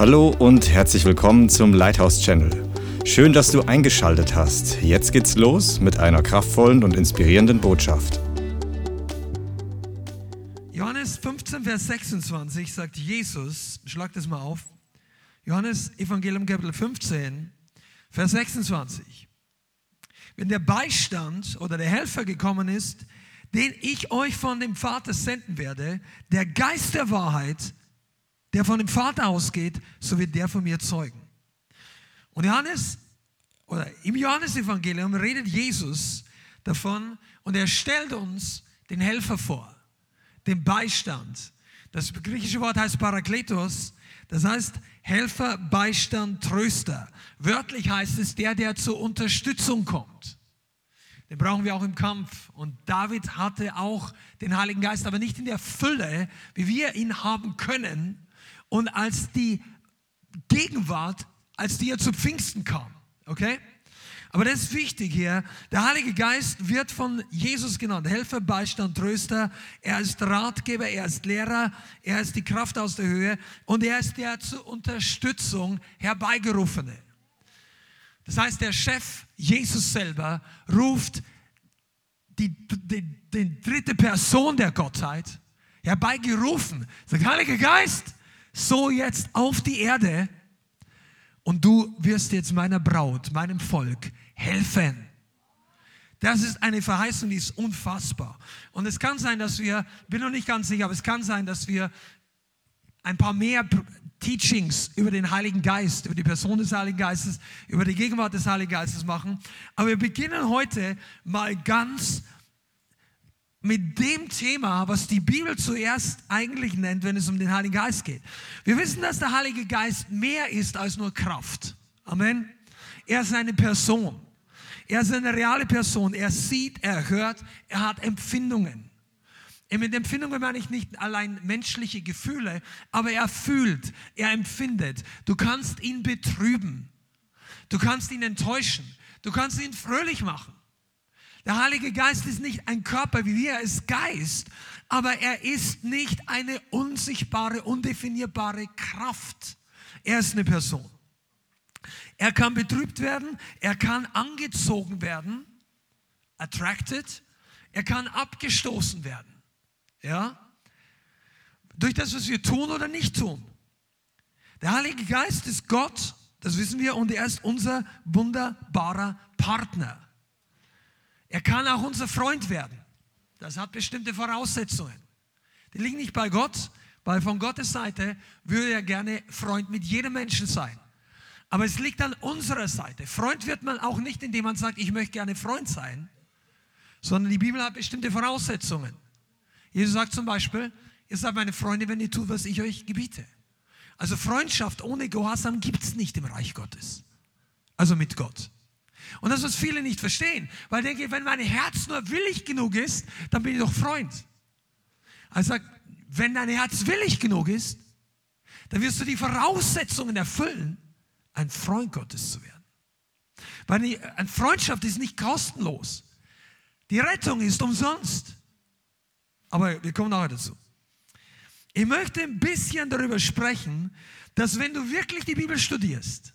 Hallo und herzlich willkommen zum Lighthouse Channel. Schön, dass du eingeschaltet hast. Jetzt geht's los mit einer kraftvollen und inspirierenden Botschaft. Johannes 15, Vers 26 sagt Jesus, schlag das mal auf. Johannes Evangelium Kapitel 15, Vers 26. Wenn der Beistand oder der Helfer gekommen ist, den ich euch von dem Vater senden werde, der Geist der Wahrheit, der von dem Vater ausgeht, so wird der von mir zeugen. Und Johannes, oder im Johannesevangelium redet Jesus davon und er stellt uns den Helfer vor, den Beistand. Das griechische Wort heißt Parakletos, das heißt Helfer, Beistand, Tröster. Wörtlich heißt es der, der zur Unterstützung kommt. Den brauchen wir auch im Kampf. Und David hatte auch den Heiligen Geist, aber nicht in der Fülle, wie wir ihn haben können. Und als die Gegenwart, als die er zu Pfingsten kam. Okay? Aber das ist wichtig hier. Der Heilige Geist wird von Jesus genannt. Helfer, Beistand, Tröster. Er ist Ratgeber, er ist Lehrer, er ist die Kraft aus der Höhe und er ist der zur Unterstützung herbeigerufene. Das heißt, der Chef, Jesus selber, ruft die, die, die dritte Person der Gottheit herbeigerufen. Sagt, Heiliger Geist, so jetzt auf die Erde und du wirst jetzt meiner Braut, meinem Volk helfen. Das ist eine Verheißung, die ist unfassbar. Und es kann sein, dass wir, bin noch nicht ganz sicher, aber es kann sein, dass wir ein paar mehr Teachings über den Heiligen Geist, über die Person des Heiligen Geistes, über die Gegenwart des Heiligen Geistes machen. Aber wir beginnen heute mal ganz mit dem Thema, was die Bibel zuerst eigentlich nennt, wenn es um den Heiligen Geist geht. Wir wissen, dass der Heilige Geist mehr ist als nur Kraft. Amen. Er ist eine Person. Er ist eine reale Person. Er sieht, er hört, er hat Empfindungen. Mit Empfindungen meine ich nicht allein menschliche Gefühle, aber er fühlt, er empfindet. Du kannst ihn betrüben. Du kannst ihn enttäuschen. Du kannst ihn fröhlich machen. Der Heilige Geist ist nicht ein Körper wie wir, er ist Geist, aber er ist nicht eine unsichtbare, undefinierbare Kraft. Er ist eine Person. Er kann betrübt werden, er kann angezogen werden, attracted, er kann abgestoßen werden. Ja? Durch das, was wir tun oder nicht tun. Der Heilige Geist ist Gott, das wissen wir, und er ist unser wunderbarer Partner. Er kann auch unser Freund werden. Das hat bestimmte Voraussetzungen. Die liegen nicht bei Gott, weil von Gottes Seite würde er gerne Freund mit jedem Menschen sein. Aber es liegt an unserer Seite. Freund wird man auch nicht, indem man sagt, ich möchte gerne Freund sein, sondern die Bibel hat bestimmte Voraussetzungen. Jesus sagt zum Beispiel, ihr seid meine Freunde, wenn ihr tut, was ich euch gebiete. Also Freundschaft ohne Gehorsam gibt es nicht im Reich Gottes. Also mit Gott. Und das, was viele nicht verstehen, weil denke, wenn mein Herz nur willig genug ist, dann bin ich doch Freund. Also wenn dein Herz willig genug ist, dann wirst du die Voraussetzungen erfüllen, ein Freund Gottes zu werden. Weil eine Freundschaft ist nicht kostenlos. Die Rettung ist umsonst. Aber wir kommen nachher dazu. Ich möchte ein bisschen darüber sprechen, dass wenn du wirklich die Bibel studierst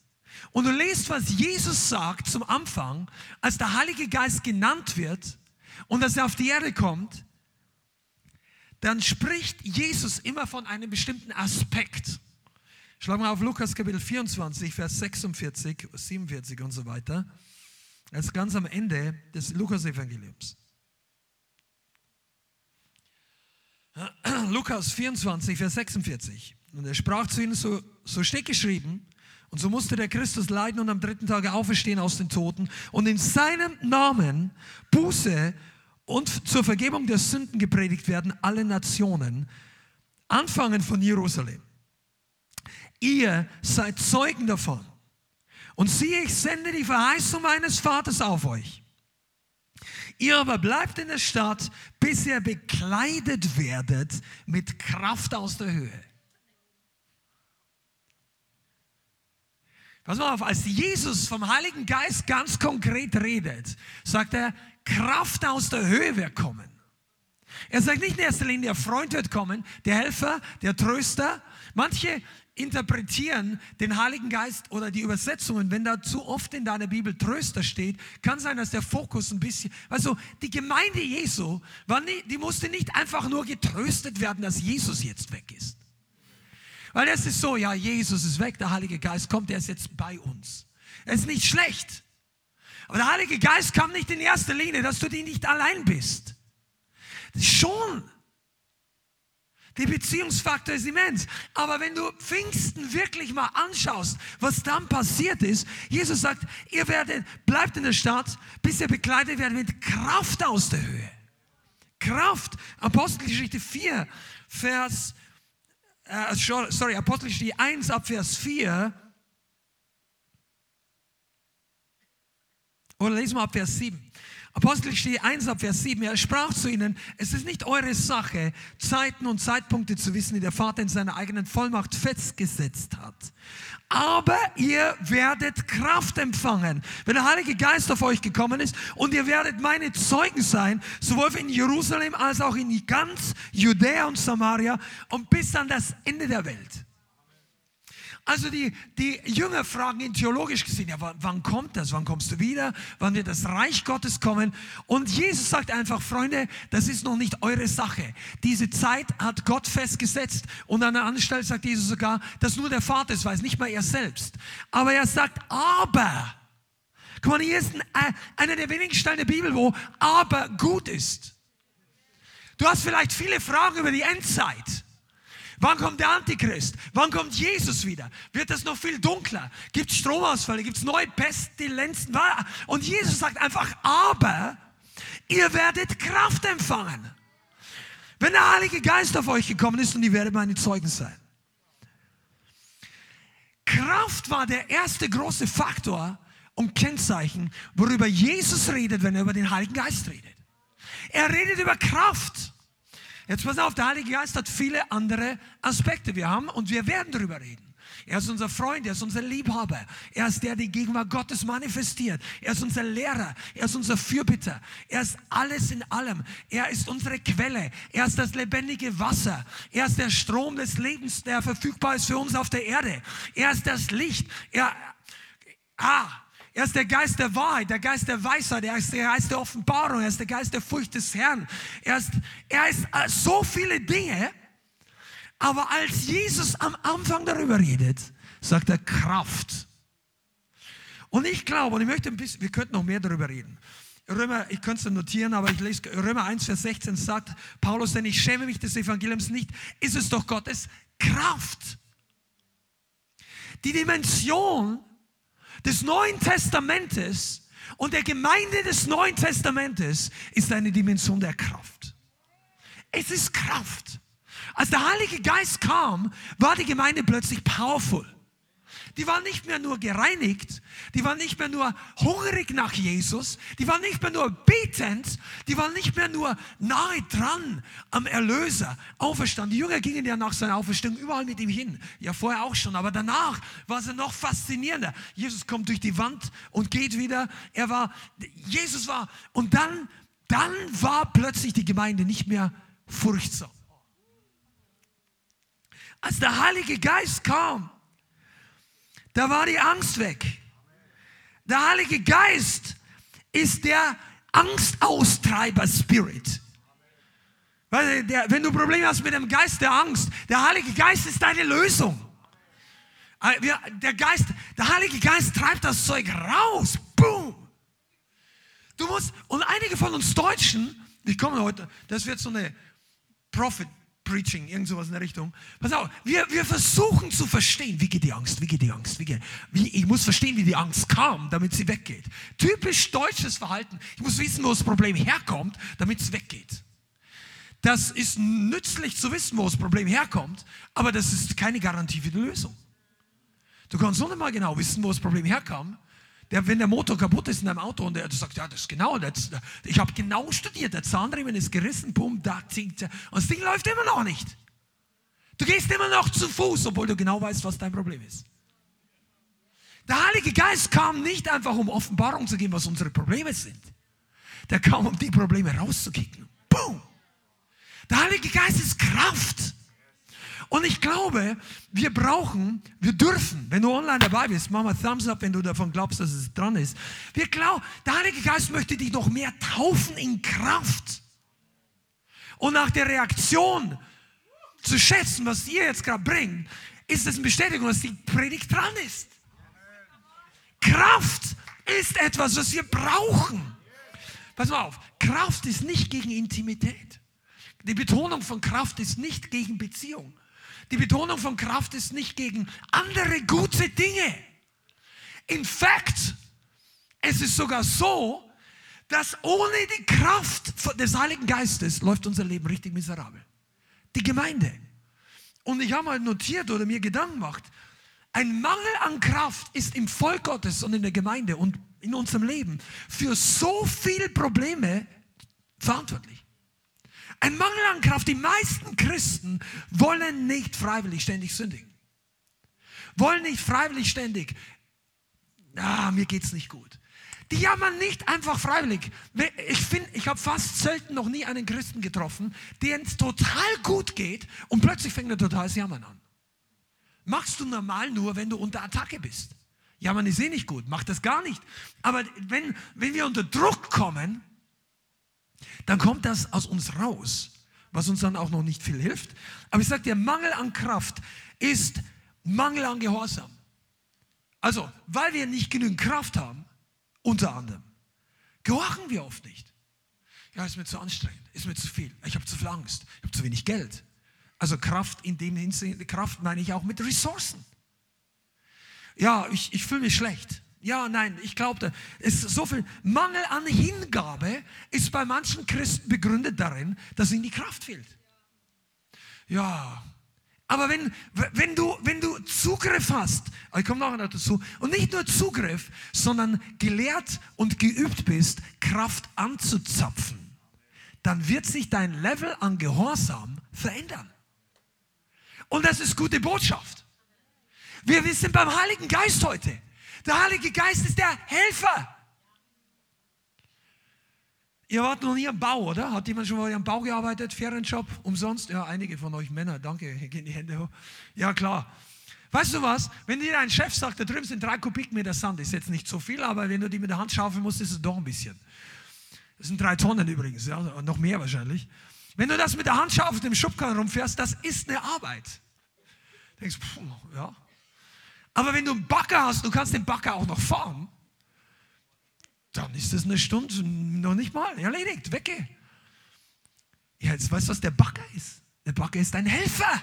und du lest, was Jesus sagt zum Anfang, als der Heilige Geist genannt wird und dass er auf die Erde kommt, dann spricht Jesus immer von einem bestimmten Aspekt. Schlag mal auf Lukas Kapitel 24, Vers 46, 47 und so weiter. Das ist ganz am Ende des Lukas-Evangeliums. Lukas 24, Vers 46. Und er sprach zu ihnen, so, so steht geschrieben, und so musste der Christus leiden und am dritten Tage auferstehen aus den Toten und in seinem Namen Buße und zur Vergebung der Sünden gepredigt werden, alle Nationen, anfangen von Jerusalem. Ihr seid Zeugen davon. Und siehe, ich sende die Verheißung meines Vaters auf euch. Ihr aber bleibt in der Stadt, bis ihr bekleidet werdet mit Kraft aus der Höhe. Pass mal auf, als Jesus vom Heiligen Geist ganz konkret redet, sagt er, Kraft aus der Höhe wird kommen. Er sagt nicht in erster Linie, der Freund wird kommen, der Helfer, der Tröster. Manche interpretieren den Heiligen Geist oder die Übersetzungen, wenn da zu oft in deiner Bibel Tröster steht, kann sein, dass der Fokus ein bisschen, also die Gemeinde Jesu, nie, die musste nicht einfach nur getröstet werden, dass Jesus jetzt weg ist. Weil es ist so, ja, Jesus ist weg, der Heilige Geist kommt, der ist jetzt bei uns. Es ist nicht schlecht. Aber der Heilige Geist kam nicht in erster Linie, dass du die nicht allein bist. Schon. Der Beziehungsfaktor ist immens. Aber wenn du Pfingsten wirklich mal anschaust, was dann passiert ist, Jesus sagt, ihr werdet, bleibt in der Stadt, bis ihr begleitet werdet mit Kraft aus der Höhe. Kraft. Apostelgeschichte 4, Vers, äh, sorry, Apostelgeschichte 1 ab Vers 4. Oder lesen wir ab Vers 7. Apostelgeschichte 1 ab Vers 7, er sprach zu ihnen, es ist nicht eure Sache, Zeiten und Zeitpunkte zu wissen, die der Vater in seiner eigenen Vollmacht festgesetzt hat. Aber ihr werdet Kraft empfangen, wenn der Heilige Geist auf euch gekommen ist und ihr werdet meine Zeugen sein, sowohl in Jerusalem als auch in ganz Judäa und Samaria und bis an das Ende der Welt. Also die, die Jünger fragen ihn theologisch gesehen, ja, wann, wann kommt das? Wann kommst du wieder? Wann wird das Reich Gottes kommen? Und Jesus sagt einfach, Freunde, das ist noch nicht eure Sache. Diese Zeit hat Gott festgesetzt. Und an der anderen Stelle sagt Jesus sogar, dass nur der Vater es weiß, nicht mal er selbst. Aber er sagt, aber. Guck mal, hier ist ein, äh, einer der wenigen Stellen der Bibel, wo aber gut ist. Du hast vielleicht viele Fragen über die Endzeit. Wann kommt der Antichrist? Wann kommt Jesus wieder? Wird es noch viel dunkler? Gibt es Stromausfälle? Gibt es neue Pestilenzen? Und Jesus sagt einfach, aber ihr werdet Kraft empfangen. Wenn der Heilige Geist auf euch gekommen ist und ihr werdet meine Zeugen sein. Kraft war der erste große Faktor und Kennzeichen, worüber Jesus redet, wenn er über den Heiligen Geist redet. Er redet über Kraft. Jetzt pass auf, der Heilige Geist hat viele andere Aspekte. Wir haben und wir werden darüber reden. Er ist unser Freund, er ist unser Liebhaber. Er ist der, der die Gegenwart Gottes manifestiert. Er ist unser Lehrer, er ist unser Fürbitter. Er ist alles in allem. Er ist unsere Quelle. Er ist das lebendige Wasser. Er ist der Strom des Lebens, der verfügbar ist für uns auf der Erde. Er ist das Licht. Er, ah, er ist der Geist der Wahrheit, der Geist der Weisheit, er ist der Geist der Offenbarung, er ist der Geist der Furcht des Herrn. Er ist, er ist äh, so viele Dinge. Aber als Jesus am Anfang darüber redet, sagt er Kraft. Und ich glaube, und ich möchte ein bisschen, wir könnten noch mehr darüber reden. Römer, ich könnte es notieren, aber ich lese Römer 1, Vers 16 sagt Paulus, denn ich schäme mich des Evangeliums nicht, ist es doch Gottes Kraft. Die Dimension des Neuen Testamentes und der Gemeinde des Neuen Testamentes ist eine Dimension der Kraft. Es ist Kraft. Als der Heilige Geist kam, war die Gemeinde plötzlich powerful. Die waren nicht mehr nur gereinigt, die waren nicht mehr nur hungrig nach Jesus, die waren nicht mehr nur betend, die waren nicht mehr nur nahe dran am Erlöser, auferstanden. Die Jünger gingen ja nach seiner Auferstehung überall mit ihm hin, ja vorher auch schon, aber danach war es noch faszinierender. Jesus kommt durch die Wand und geht wieder. Er war, Jesus war, und dann, dann war plötzlich die Gemeinde nicht mehr furchtsam. Als der Heilige Geist kam, da war die Angst weg. Der Heilige Geist ist der Angstaustreiber-Spirit. wenn du Probleme hast mit dem Geist der Angst, der Heilige Geist ist deine Lösung. Äh, der, Geist, der Heilige Geist treibt das Zeug raus. Boom. Du musst, und einige von uns Deutschen, ich komme heute, das wird so eine Prophet, Preaching, irgend sowas in der Richtung. Pass auf, wir, wir versuchen zu verstehen, wie geht die Angst, wie geht die Angst, wie geht, wie, ich muss verstehen, wie die Angst kam, damit sie weggeht. Typisch deutsches Verhalten. Ich muss wissen, wo das Problem herkommt, damit es weggeht. Das ist nützlich zu wissen, wo das Problem herkommt, aber das ist keine Garantie für die Lösung. Du kannst noch mal genau wissen, wo das Problem herkam, der, wenn der Motor kaputt ist in einem Auto und er sagt, ja, das ist genau, das, ich habe genau studiert, der Zahnriemen ist gerissen, bumm, da zinkt Und das Ding läuft immer noch nicht. Du gehst immer noch zu Fuß, obwohl du genau weißt, was dein Problem ist. Der Heilige Geist kam nicht einfach, um Offenbarung zu geben, was unsere Probleme sind. Der kam, um die Probleme rauszukicken. Boom! Der Heilige Geist ist Kraft. Und ich glaube, wir brauchen, wir dürfen, wenn du online dabei bist, mach mal Thumbs up, wenn du davon glaubst, dass es dran ist. Wir glauben, der Heilige Geist möchte dich noch mehr taufen in Kraft. Und nach der Reaktion zu schätzen, was ihr jetzt gerade bringt, ist es eine Bestätigung, dass die Predigt dran ist. Kraft ist etwas, was wir brauchen. Pass mal auf, Kraft ist nicht gegen Intimität. Die Betonung von Kraft ist nicht gegen Beziehung. Die Betonung von Kraft ist nicht gegen andere gute Dinge. In fact, es ist sogar so, dass ohne die Kraft des Heiligen Geistes läuft unser Leben richtig miserabel. Die Gemeinde. Und ich habe mal notiert oder mir Gedanken gemacht, ein Mangel an Kraft ist im Volk Gottes und in der Gemeinde und in unserem Leben für so viele Probleme verantwortlich. Ein Mangel an Kraft. Die meisten Christen wollen nicht freiwillig ständig sündigen. Wollen nicht freiwillig ständig, ah, mir geht's nicht gut. Die jammern nicht einfach freiwillig. Ich finde, ich habe fast selten noch nie einen Christen getroffen, dem es total gut geht und plötzlich fängt er total das Jammern an. Machst du normal nur, wenn du unter Attacke bist. Jammern ist eh nicht gut, mach das gar nicht. Aber wenn, wenn wir unter Druck kommen, dann kommt das aus uns raus, was uns dann auch noch nicht viel hilft. Aber ich sage dir, Mangel an Kraft ist Mangel an Gehorsam. Also, weil wir nicht genügend Kraft haben, unter anderem. Gehorchen wir oft nicht. Ja, ist mir zu anstrengend, ist mir zu viel. Ich habe zu viel Angst, ich habe zu wenig Geld. Also Kraft in dem Hinsicht, Kraft meine ich auch mit Ressourcen. Ja, ich, ich fühle mich schlecht. Ja, nein, ich glaube, es ist so viel Mangel an Hingabe ist bei manchen Christen begründet darin, dass ihnen die Kraft fehlt. Ja, aber wenn, wenn, du, wenn du Zugriff hast, ich komme nachher dazu, und nicht nur Zugriff, sondern gelehrt und geübt bist, Kraft anzuzapfen, dann wird sich dein Level an Gehorsam verändern. Und das ist gute Botschaft. Wir sind beim Heiligen Geist heute. Der Heilige Geist ist der Helfer. Ihr wart noch nie am Bau, oder? Hat jemand schon mal am Bau gearbeitet? Ferienjob? Umsonst? Ja, einige von euch Männer, danke, gehen die Hände hoch. Ja, klar. Weißt du was? Wenn dir ein Chef sagt, da drüben sind drei Kubikmeter Sand, ist jetzt nicht so viel, aber wenn du die mit der Hand schaufeln musst, ist es doch ein bisschen. Das sind drei Tonnen übrigens, ja, noch mehr wahrscheinlich. Wenn du das mit der Hand schaufelst, im Schubkarren rumfährst, das ist eine Arbeit. Du denkst, pff, ja. Aber wenn du einen Bagger hast, du kannst den Bagger auch noch fahren, dann ist das eine Stunde, noch nicht mal, erledigt, wecke. Ja, jetzt weißt du, was der Bagger ist. Der Bagger ist ein Helfer.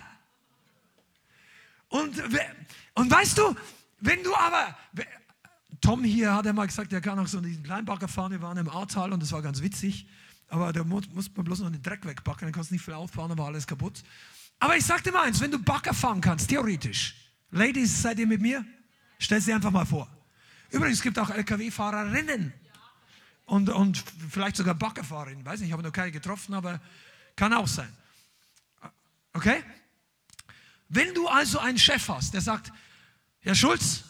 Und, und weißt du, wenn du aber, Tom hier hat ja mal gesagt, er kann auch so diesen kleinen Bagger fahren, wir waren im Ahrtal und das war ganz witzig, aber da muss, man bloß noch den Dreck wegbacken, dann kannst du nicht viel aufbauen, dann war alles kaputt. Aber ich sag dir mal eins, wenn du Bagger fahren kannst, theoretisch, Ladies, seid ihr mit mir? Stell sie einfach mal vor. Übrigens, es gibt auch LKW-Fahrerinnen und, und vielleicht sogar Baggerfahrerin. Weiß nicht, ich habe noch keine getroffen, aber kann auch sein. Okay? Wenn du also einen Chef hast, der sagt, Herr Schulz,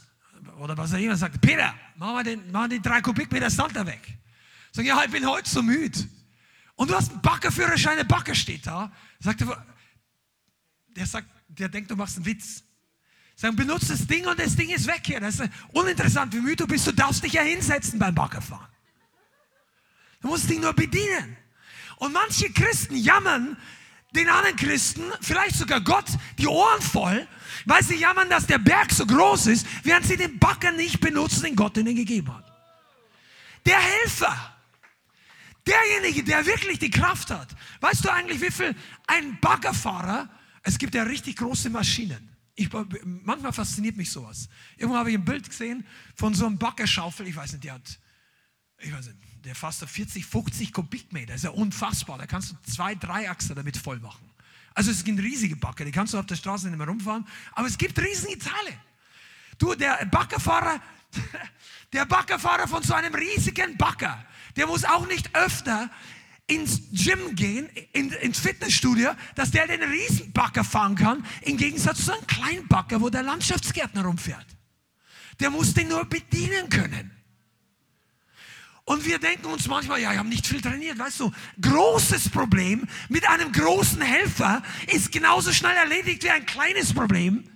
oder was er immer sagt, Peter, mach mal den, mach den drei Kubikmeter da weg. Sag, ja, ich bin heute so müde. Und du hast einen Baggerführerschein, der Bagger steht da. Sagt er, der sagt, der denkt, du machst einen Witz. Sagen, benutze das Ding und das Ding ist weg hier. Das ist uninteressant, wie müde du bist. Du darfst dich ja hinsetzen beim Baggerfahren. Du musst dich nur bedienen. Und manche Christen jammern den anderen Christen, vielleicht sogar Gott, die Ohren voll, weil sie jammern, dass der Berg so groß ist, während sie den Bagger nicht benutzen, den Gott ihnen gegeben hat. Der Helfer, derjenige, der wirklich die Kraft hat. Weißt du eigentlich, wie viel ein Baggerfahrer, es gibt ja richtig große Maschinen. Ich, manchmal fasziniert mich sowas. Irgendwo habe ich ein Bild gesehen von so einem Baggerschaufel, ich weiß nicht, der hat, ich weiß nicht, der fasst 40, 50 Kubikmeter. Ist ja unfassbar. Da kannst du zwei, drei Achser damit voll machen. Also es sind riesige Bagger, die kannst du auf der Straße nicht mehr rumfahren. Aber es gibt riesige Teile. Du, der Baggerfahrer, der Baggerfahrer von so einem riesigen Bagger, der muss auch nicht öfter ins Gym gehen, in, ins Fitnessstudio, dass der den Riesenbagger fahren kann, im Gegensatz zu einem kleinen wo der Landschaftsgärtner rumfährt. Der muss den nur bedienen können. Und wir denken uns manchmal, ja, wir haben nicht viel trainiert, weißt du. Großes Problem mit einem großen Helfer ist genauso schnell erledigt wie ein kleines Problem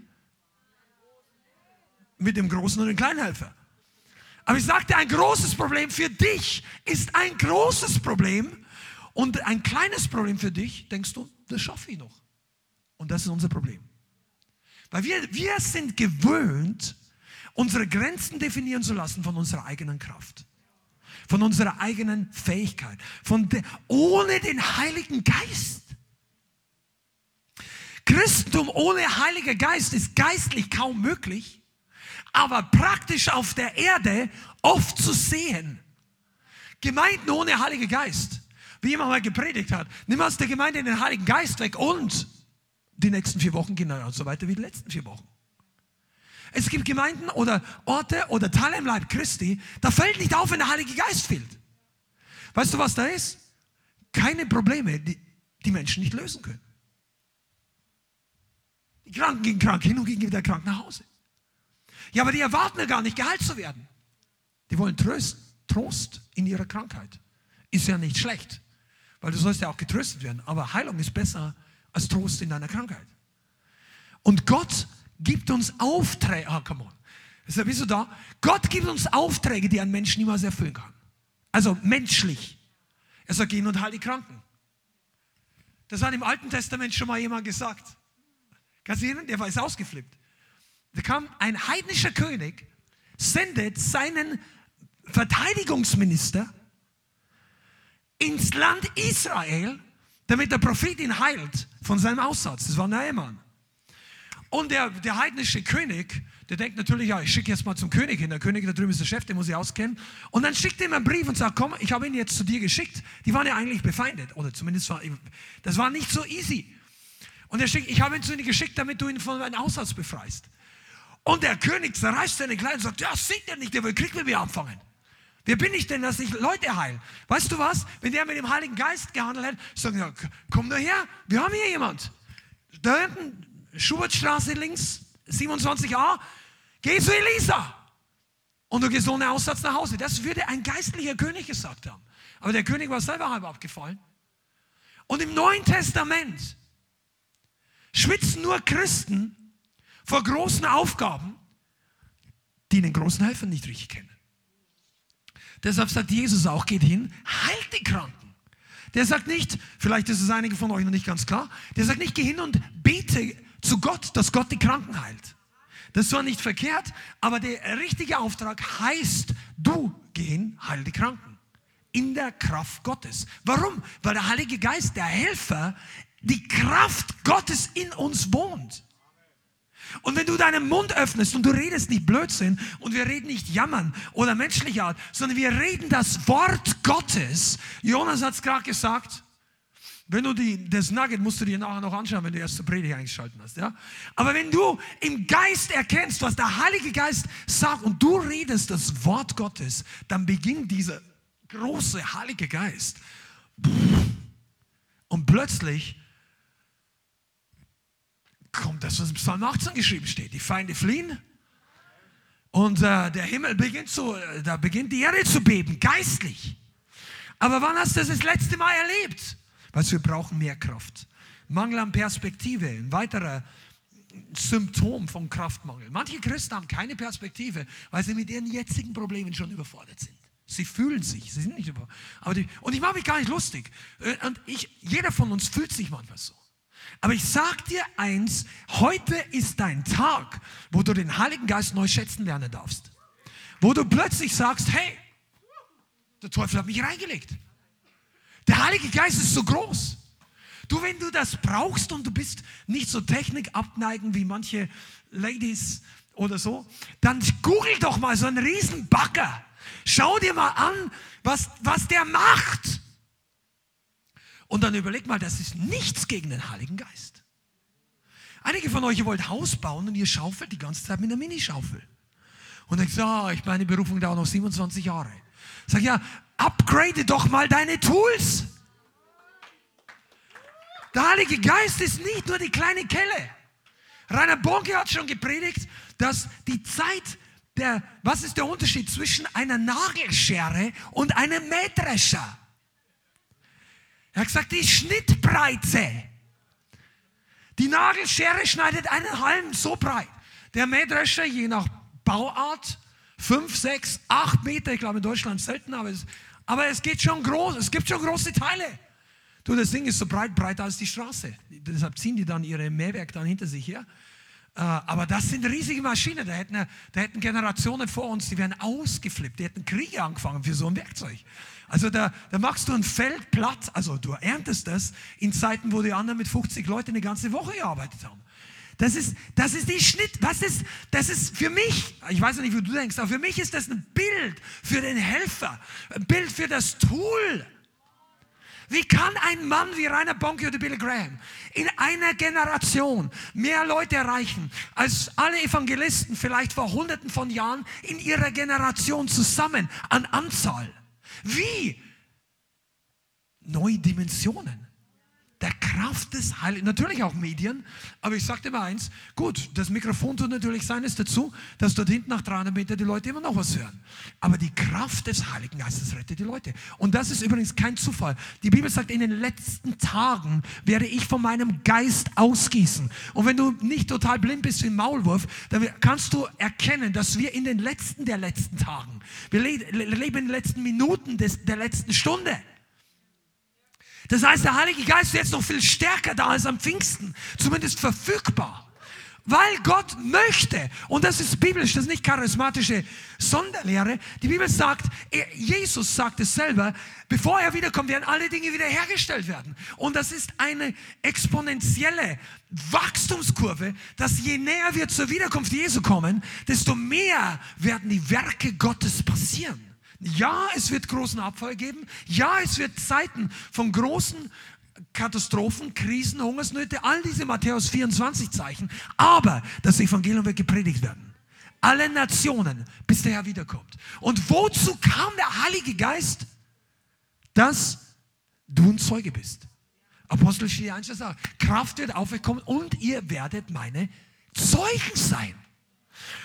mit dem großen und dem kleinen Helfer. Aber ich sagte, ein großes Problem für dich ist ein großes Problem und ein kleines Problem für dich, denkst du, das schaffe ich noch. Und das ist unser Problem. Weil wir, wir sind gewöhnt, unsere Grenzen definieren zu lassen von unserer eigenen Kraft von unserer eigenen Fähigkeit, von de, ohne den Heiligen Geist. Christentum ohne Heiliger Geist ist geistlich kaum möglich, aber praktisch auf der Erde oft zu sehen. Gemeinden ohne Heiliger Geist, wie jemand mal gepredigt hat, nimm aus der Gemeinde den Heiligen Geist weg und die nächsten vier Wochen gehen dann so weiter wie die letzten vier Wochen. Es gibt Gemeinden oder Orte oder Teile im Leib Christi, da fällt nicht auf, wenn der Heilige Geist fehlt. Weißt du, was da ist? Keine Probleme, die die Menschen nicht lösen können. Die Kranken gehen krank hin und gehen wieder krank nach Hause. Ja, aber die erwarten ja gar nicht, geheilt zu werden. Die wollen Trost, Trost in ihrer Krankheit. Ist ja nicht schlecht, weil du sollst ja auch getröstet werden. Aber Heilung ist besser als Trost in deiner Krankheit. Und Gott gibt uns Aufträge. Ah, come on. Ist bist du da? Gott gibt uns Aufträge, die ein Mensch niemals erfüllen kann. Also menschlich. Er sagt, gehen und heil die Kranken. Das hat im Alten Testament schon mal jemand gesagt. Kannst du erinnern? Der war jetzt ausgeflippt. Da kam ein heidnischer König, sendet seinen Verteidigungsminister ins Land Israel, damit der Prophet ihn heilt von seinem Aussatz. Das war Naaman. Und der, der heidnische König, der denkt natürlich, ja, ich schicke jetzt mal zum König hin. Der König da drüben ist der Chef, den muss ich auskennen. Und dann schickt er ihm einen Brief und sagt, komm, ich habe ihn jetzt zu dir geschickt. Die waren ja eigentlich befeindet. Oder zumindest war, das war nicht so easy. Und er schickt, ich habe ihn zu dir geschickt, damit du ihn von meinem Aussatz befreist. Und der König zerreißt seine Kleider und sagt, ja, sieht er nicht, der will Krieg mit mir anfangen. Wer bin ich denn, dass ich Leute heile? Weißt du was? Wenn der mit dem Heiligen Geist gehandelt hätte, sagen ja, komm nur her, wir haben hier jemand. Da hinten, Schubertstraße links, 27a, geh zu Elisa. Und du gehst ohne Aussatz nach Hause. Das würde ein geistlicher König gesagt haben. Aber der König war selber halb abgefallen. Und im Neuen Testament schwitzen nur Christen vor großen Aufgaben, die den großen Helfer nicht richtig kennen. Deshalb sagt Jesus auch, geht hin, heilt die Kranken. Der sagt nicht, vielleicht ist es einige von euch noch nicht ganz klar, der sagt nicht, geh hin und bete zu Gott, dass Gott die Kranken heilt. Das war nicht verkehrt, aber der richtige Auftrag heißt, du gehen, heil die Kranken. In der Kraft Gottes. Warum? Weil der Heilige Geist, der Helfer, die Kraft Gottes in uns wohnt. Und wenn du deinen Mund öffnest und du redest nicht Blödsinn und wir reden nicht jammern oder menschliche Art, sondern wir reden das Wort Gottes. Jonas hat es gerade gesagt, wenn du die, das Nugget musst du dir nachher noch anschauen, wenn du erst zur Predigt eingeschalten hast. Ja? Aber wenn du im Geist erkennst, was der Heilige Geist sagt und du redest das Wort Gottes, dann beginnt dieser große Heilige Geist. Und plötzlich kommt das, was im Psalm 18 geschrieben steht. Die Feinde fliehen und äh, der Himmel beginnt zu, äh, da beginnt die Erde zu beben, geistlich. Aber wann hast du das das letzte Mal erlebt? Du, wir brauchen mehr Kraft. Mangel an Perspektive, ein weiterer Symptom von Kraftmangel. Manche Christen haben keine Perspektive, weil sie mit ihren jetzigen Problemen schon überfordert sind. Sie fühlen sich, sie sind nicht über. Aber die, und ich mache mich gar nicht lustig. Äh, und ich, jeder von uns fühlt sich manchmal so. Aber ich sag dir eins: Heute ist dein Tag, wo du den Heiligen Geist neu schätzen lernen darfst. Wo du plötzlich sagst: Hey, der Teufel hat mich reingelegt. Der Heilige Geist ist so groß. Du, wenn du das brauchst und du bist nicht so technikabneigend wie manche Ladies oder so, dann google doch mal so einen riesen Bagger. Schau dir mal an, was, was der macht. Und dann überleg mal, das ist nichts gegen den Heiligen Geist. Einige von euch, ihr wollt Haus bauen und ihr schaufelt die ganze Zeit mit einer Minischaufel. Und sage, oh, ich meine Berufung dauert noch 27 Jahre. Sag ja, upgrade doch mal deine Tools. Der Heilige Geist ist nicht nur die kleine Kelle. Rainer Bonke hat schon gepredigt, dass die Zeit der, was ist der Unterschied zwischen einer Nagelschere und einem Mähdrescher? Er hat gesagt, die Schnittbreite. Die Nagelschere schneidet einen Halm so breit. Der Mähdrescher, je nach Bauart, fünf, sechs, acht Meter, ich glaube in Deutschland selten, aber es, aber es geht schon groß, es gibt schon große Teile. Du, das Ding ist so breit, breiter als die Straße. Deshalb ziehen die dann ihre Mähwerk dann hinter sich her. Äh, aber das sind riesige Maschinen. Da hätten, da hätten Generationen vor uns, die wären ausgeflippt. Die hätten Kriege angefangen für so ein Werkzeug. Also da, da machst du ein Feld platt. Also du erntest das in Zeiten, wo die anderen mit 50 Leuten eine ganze Woche gearbeitet haben. Das ist, das ist die Schnitt. Was ist, das ist für mich, ich weiß nicht, wie du denkst, aber für mich ist das ein Bild für den Helfer, ein Bild für das Tool. Wie kann ein Mann wie Rainer Bonke oder Billy Graham in einer Generation mehr Leute erreichen, als alle Evangelisten vielleicht vor hunderten von Jahren in ihrer Generation zusammen an Anzahl? Wie? Neue Dimensionen der Kraft des Heiligen, natürlich auch Medien, aber ich sagte mal eins, gut, das Mikrofon tut natürlich seines dazu, dass dort hinten nach 300 Metern die Leute immer noch was hören. Aber die Kraft des Heiligen Geistes rettet die Leute. Und das ist übrigens kein Zufall. Die Bibel sagt, in den letzten Tagen werde ich von meinem Geist ausgießen. Und wenn du nicht total blind bist wie ein Maulwurf, dann kannst du erkennen, dass wir in den letzten der letzten Tagen, wir leben in den letzten Minuten des, der letzten Stunde. Das heißt, der Heilige Geist ist jetzt noch viel stärker da als am Pfingsten, zumindest verfügbar. Weil Gott möchte, und das ist biblisch, das ist nicht charismatische Sonderlehre. Die Bibel sagt, Jesus sagt es selber, bevor er wiederkommt, werden alle Dinge wiederhergestellt werden. Und das ist eine exponentielle Wachstumskurve, dass je näher wir zur Wiederkunft Jesu kommen, desto mehr werden die Werke Gottes passieren. Ja, es wird großen Abfall geben. Ja, es wird Zeiten von großen Katastrophen, Krisen, Hungersnöte, all diese Matthäus 24 Zeichen. Aber das Evangelium wird gepredigt werden. Alle Nationen, bis der Herr wiederkommt. Und wozu kam der Heilige Geist? Dass du ein Zeuge bist. Apostelgeschichte 1 sagt, Kraft wird aufgekommen und ihr werdet meine Zeugen sein.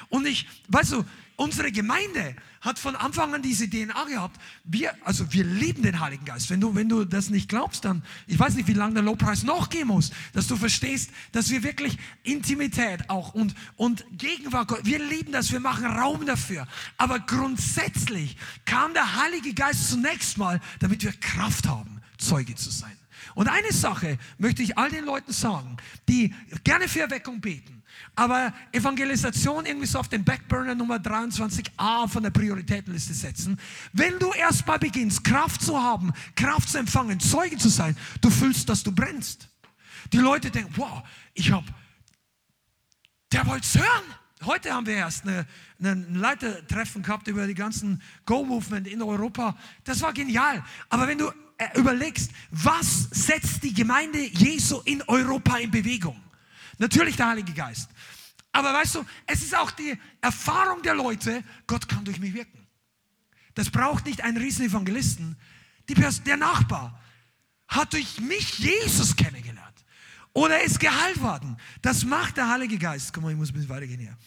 Und ich, weißt du, unsere Gemeinde hat von Anfang an diese DNA gehabt. Wir, also wir lieben den Heiligen Geist. Wenn du, wenn du das nicht glaubst, dann, ich weiß nicht, wie lange der Lobpreis noch gehen muss, dass du verstehst, dass wir wirklich Intimität auch und, und Gegenwart, wir lieben das, wir machen Raum dafür. Aber grundsätzlich kam der Heilige Geist zunächst mal, damit wir Kraft haben, Zeuge zu sein. Und eine Sache möchte ich all den Leuten sagen, die gerne für Erweckung beten aber Evangelisation irgendwie so auf den Backburner Nummer 23a von der Prioritätenliste setzen. Wenn du erstmal beginnst, Kraft zu haben, Kraft zu empfangen, Zeuge zu sein, du fühlst, dass du brennst. Die Leute denken, wow, ich habe, der wollte es hören. Heute haben wir erst eine, ein Leitertreffen gehabt über die ganzen Go-Movement in Europa. Das war genial. Aber wenn du äh, überlegst, was setzt die Gemeinde Jesu in Europa in Bewegung? Natürlich der Heilige Geist. Aber weißt du, es ist auch die Erfahrung der Leute, Gott kann durch mich wirken. Das braucht nicht einen riesen Evangelisten. Der Nachbar hat durch mich Jesus kennengelernt. Oder ist geheilt worden. Das macht der Heilige Geist. Guck mal, ich muss ein bisschen weitergehen hier.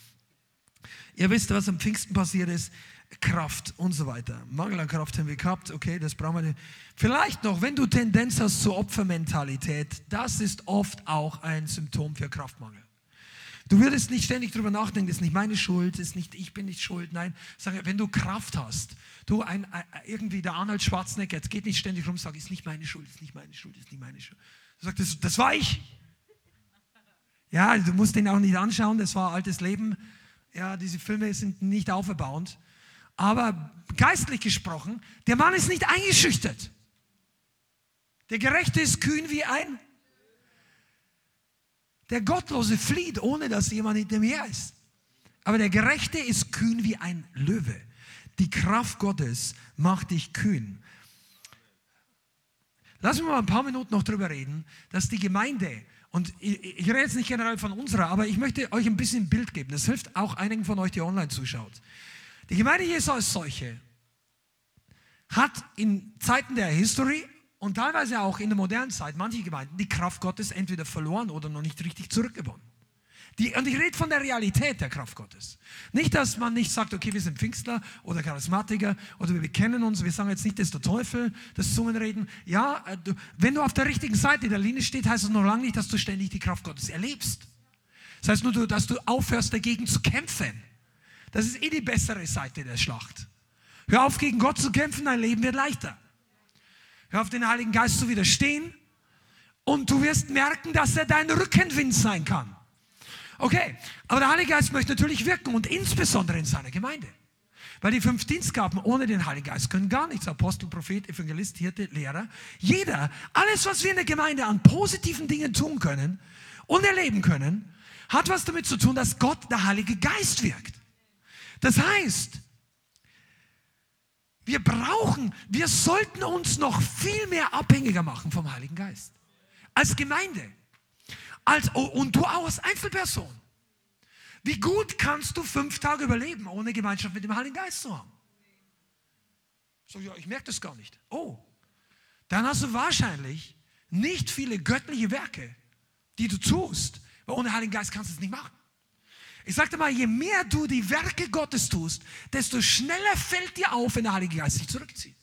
Ihr wisst, was am Pfingsten passiert ist. Kraft und so weiter. Mangel an Kraft haben wir gehabt, okay, das brauchen wir nicht. Vielleicht noch, wenn du Tendenz hast zur Opfermentalität, das ist oft auch ein Symptom für Kraftmangel. Du würdest nicht ständig darüber nachdenken, das ist nicht meine Schuld, ist nicht, ich bin nicht schuld. Nein, sag, wenn du Kraft hast, du ein, irgendwie der Arnold Schwarzenegger, jetzt geht nicht ständig rum, sag, ist nicht meine Schuld, ist nicht meine Schuld, ist nicht meine Schuld. Du sagst, das, das war ich. Ja, du musst den auch nicht anschauen, das war altes Leben. Ja, diese Filme sind nicht auferbauend. Aber geistlich gesprochen, der Mann ist nicht eingeschüchtert. Der Gerechte ist kühn wie ein. Der Gottlose flieht, ohne dass jemand hinter mir her ist. Aber der Gerechte ist kühn wie ein Löwe. Die Kraft Gottes macht dich kühn. Lass uns mal ein paar Minuten noch darüber reden, dass die Gemeinde, und ich, ich rede jetzt nicht generell von unserer, aber ich möchte euch ein bisschen Bild geben. Das hilft auch einigen von euch, die online zuschaut. Die Gemeinde Jesu als solche hat in Zeiten der History und teilweise auch in der modernen Zeit manche Gemeinden die Kraft Gottes entweder verloren oder noch nicht richtig zurückgewonnen. Die, und ich rede von der Realität der Kraft Gottes. Nicht, dass man nicht sagt, okay, wir sind Pfingstler oder Charismatiker oder wir bekennen uns, wir sagen jetzt nicht, das ist der Teufel, das Zungenreden. Ja, äh, du, wenn du auf der richtigen Seite der Linie stehst, heißt das noch lange nicht, dass du ständig die Kraft Gottes erlebst. Das heißt nur, dass du aufhörst, dagegen zu kämpfen. Das ist eh die bessere Seite der Schlacht. Hör auf, gegen Gott zu kämpfen, dein Leben wird leichter. Hör auf, den Heiligen Geist zu widerstehen und du wirst merken, dass er dein Rückenwind sein kann. Okay, aber der Heilige Geist möchte natürlich wirken und insbesondere in seiner Gemeinde. Weil die fünf Dienstgaben ohne den Heiligen Geist können gar nichts. Apostel, Prophet, Evangelist, Hirte, Lehrer. Jeder, alles, was wir in der Gemeinde an positiven Dingen tun können und erleben können, hat was damit zu tun, dass Gott, der Heilige Geist wirkt. Das heißt, wir brauchen, wir sollten uns noch viel mehr abhängiger machen vom Heiligen Geist. Als Gemeinde. Als, oh, und du auch als Einzelperson. Wie gut kannst du fünf Tage überleben, ohne Gemeinschaft mit dem Heiligen Geist zu haben? So, ja, ich merke das gar nicht. Oh, dann hast du wahrscheinlich nicht viele göttliche Werke, die du tust, weil ohne Heiligen Geist kannst du es nicht machen. Ich sagte mal, je mehr du die Werke Gottes tust, desto schneller fällt dir auf, wenn der Heilige Geist sich zurückzieht.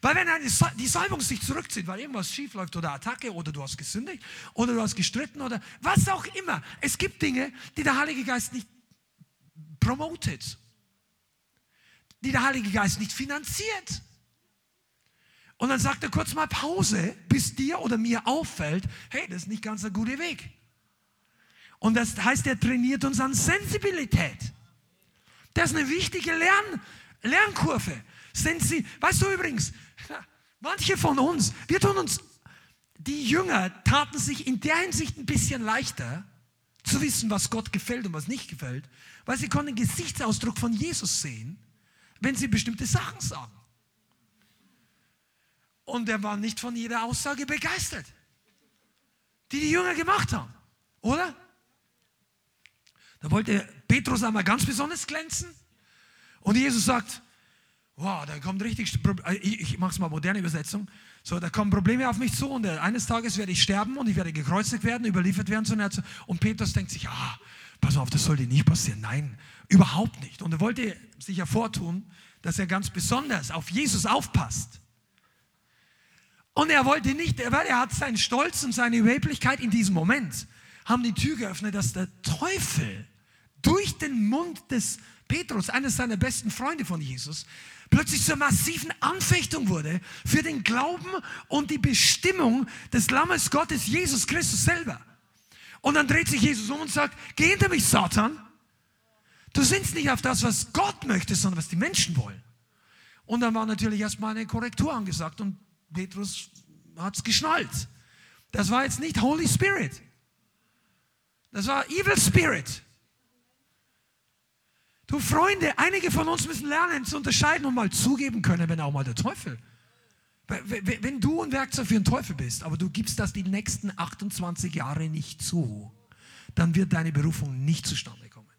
Weil wenn eine, die Salbung sich zurückzieht, weil irgendwas schief läuft oder Attacke oder du hast gesündigt oder du hast gestritten oder was auch immer. Es gibt Dinge, die der Heilige Geist nicht promotet, die der Heilige Geist nicht finanziert. Und dann sagt er kurz mal Pause, bis dir oder mir auffällt, hey, das ist nicht ganz ein guter Weg. Und das heißt, er trainiert uns an Sensibilität. Das ist eine wichtige Lern Lernkurve. Sensi weißt du übrigens, manche von uns, wir tun uns, die Jünger taten sich in der Hinsicht ein bisschen leichter, zu wissen, was Gott gefällt und was nicht gefällt, weil sie konnten den Gesichtsausdruck von Jesus sehen, wenn sie bestimmte Sachen sagen. Und er war nicht von jeder Aussage begeistert, die die Jünger gemacht haben, oder? Da wollte Petrus einmal ganz besonders glänzen. Und Jesus sagt, wow, da kommt richtig, äh, ich, mache es mal moderne Übersetzung. So, da kommen Probleme auf mich zu und äh, eines Tages werde ich sterben und ich werde gekreuzigt werden, überliefert werden zu Herzen. Und Petrus denkt sich, ah, pass auf, das sollte nicht passieren. Nein, überhaupt nicht. Und er wollte sich hervortun, dass er ganz besonders auf Jesus aufpasst. Und er wollte nicht, weil er hat seinen Stolz und seine Überheblichkeit in diesem Moment, haben die Tür geöffnet, dass der Teufel durch den Mund des Petrus, eines seiner besten Freunde von Jesus, plötzlich zur massiven Anfechtung wurde für den Glauben und die Bestimmung des Lammes Gottes, Jesus Christus selber. Und dann dreht sich Jesus um und sagt, geh hinter mich, Satan. Du sinnst nicht auf das, was Gott möchte, sondern was die Menschen wollen. Und dann war natürlich erstmal eine Korrektur angesagt und Petrus hat es geschnallt. Das war jetzt nicht Holy Spirit. Das war Evil Spirit. Du Freunde, einige von uns müssen lernen zu unterscheiden und mal zugeben können, wenn auch mal der Teufel. Wenn du ein Werkzeug für den Teufel bist, aber du gibst das die nächsten 28 Jahre nicht zu, dann wird deine Berufung nicht zustande kommen.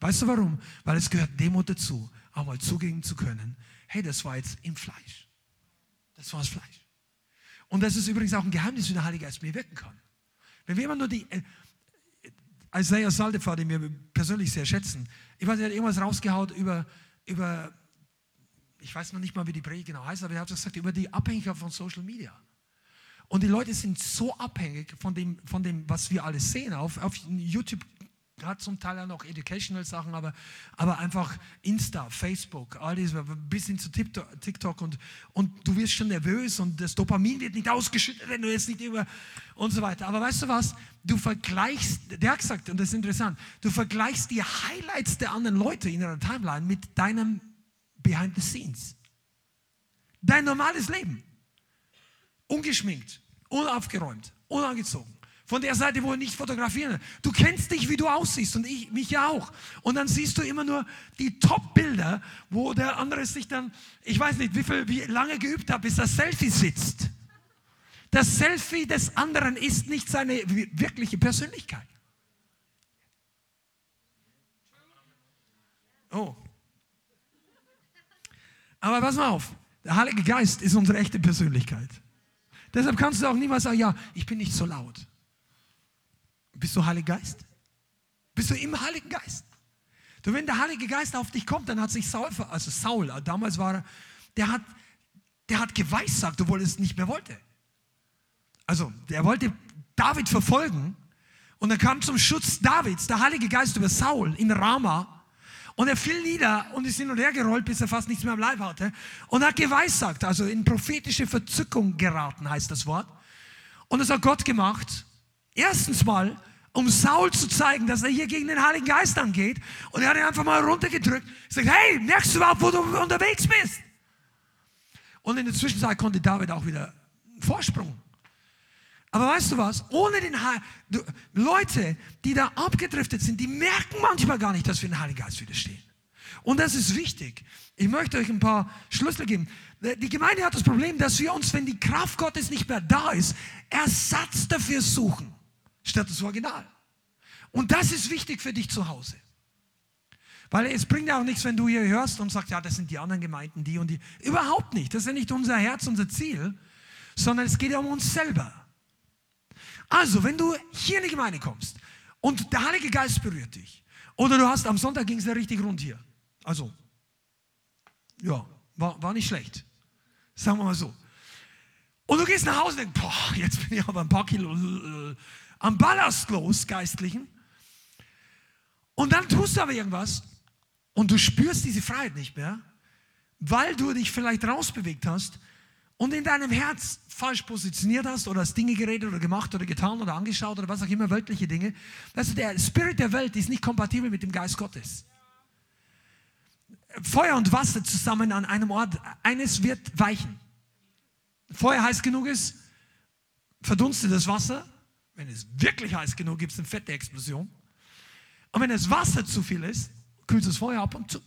Weißt du warum? Weil es gehört Demut dazu, auch mal zugeben zu können, hey, das war jetzt im Fleisch. Das war das Fleisch. Und das ist übrigens auch ein Geheimnis, wie der Heilige Geist mir wirken kann. Wenn wir immer nur die, äh, Isaiah Saldefa, den wir persönlich sehr schätzen, ich weiß, er hat irgendwas rausgehaut über, über, ich weiß noch nicht mal, wie die Predigt genau heißt, aber er hat gesagt, über die Abhängigkeit von Social Media. Und die Leute sind so abhängig von dem, von dem was wir alles sehen. Auf, auf YouTube hat zum Teil auch noch Educational Sachen, aber, aber einfach Insta, Facebook, all diese, bis hin zu TikTok und, und du wirst schon nervös und das Dopamin wird nicht ausgeschüttet, wenn du jetzt nicht über und so weiter. Aber weißt du was? Du vergleichst, der hat gesagt, und das ist interessant, du vergleichst die Highlights der anderen Leute in ihrer Timeline mit deinem Behind the Scenes. Dein normales Leben. Ungeschminkt, unaufgeräumt, unangezogen von der Seite, wo wir nicht fotografieren. Du kennst dich, wie du aussiehst und ich mich ja auch. Und dann siehst du immer nur die Top-Bilder, wo der andere sich dann, ich weiß nicht, wie, viel, wie lange geübt hat, bis das Selfie sitzt. Das Selfie des anderen ist nicht seine wirkliche Persönlichkeit. Oh. Aber pass mal auf, der Heilige Geist ist unsere echte Persönlichkeit. Deshalb kannst du auch niemals sagen, ja, ich bin nicht so laut Bist du Heiliger Geist? Bist du im Heiligen Geist? Du, wenn der Heilige Geist auf dich kommt, dann hat sich Saul, also Saul, damals war er, der hat, der hat geweissagt, obwohl er es nicht mehr wollte. Also, der wollte David verfolgen und er kam zum Schutz Davids, der Heilige Geist über Saul in Rama. Und er fiel nieder und ist hin und her gerollt, bis er fast nichts mehr am Leib hatte. Und hat geweissagt, also in prophetische Verzückung geraten, heißt das Wort. Und das hat Gott gemacht. Erstens mal, um Saul zu zeigen, dass er hier gegen den Heiligen Geist angeht. Und er hat ihn einfach mal runtergedrückt. Er sagt, hey, merkst du überhaupt, wo du unterwegs bist? Und in der Zwischenzeit konnte David auch wieder Vorsprung. Aber weißt du was? Ohne den Heil Leute, die da abgedriftet sind, die merken manchmal gar nicht, dass wir den Heiligen Geist widerstehen. Und das ist wichtig. Ich möchte euch ein paar Schlüssel geben. Die Gemeinde hat das Problem, dass wir uns, wenn die Kraft Gottes nicht mehr da ist, Ersatz dafür suchen statt das Original. Und das ist wichtig für dich zu Hause. Weil es bringt ja auch nichts, wenn du hier hörst und sagst, ja, das sind die anderen Gemeinden, die und die. Überhaupt nicht. Das ist ja nicht unser Herz, unser Ziel, sondern es geht ja um uns selber. Also, wenn du hier in die Gemeinde kommst und der Heilige Geist berührt dich, oder du hast am Sonntag ging es ja richtig rund hier. Also, ja, war, war nicht schlecht. Sagen wir mal so. Und du gehst nach Hause und denkst, boah, jetzt bin ich aber ein paar Kilo äh, am Ballast los, Geistlichen. Und dann tust du aber irgendwas und du spürst diese Freiheit nicht mehr, weil du dich vielleicht rausbewegt hast und in deinem Herz falsch positioniert hast oder hast Dinge geredet oder gemacht oder getan oder angeschaut oder was auch immer, weltliche Dinge. Weißt du, der Spirit der Welt ist nicht kompatibel mit dem Geist Gottes. Feuer und Wasser zusammen an einem Ort, eines wird weichen. Feuer heiß genug ist, verdunstet das Wasser wenn es wirklich heiß genug gibt, ist eine fette Explosion. Und wenn das Wasser zu viel ist, kühlt das Feuer ab und zu.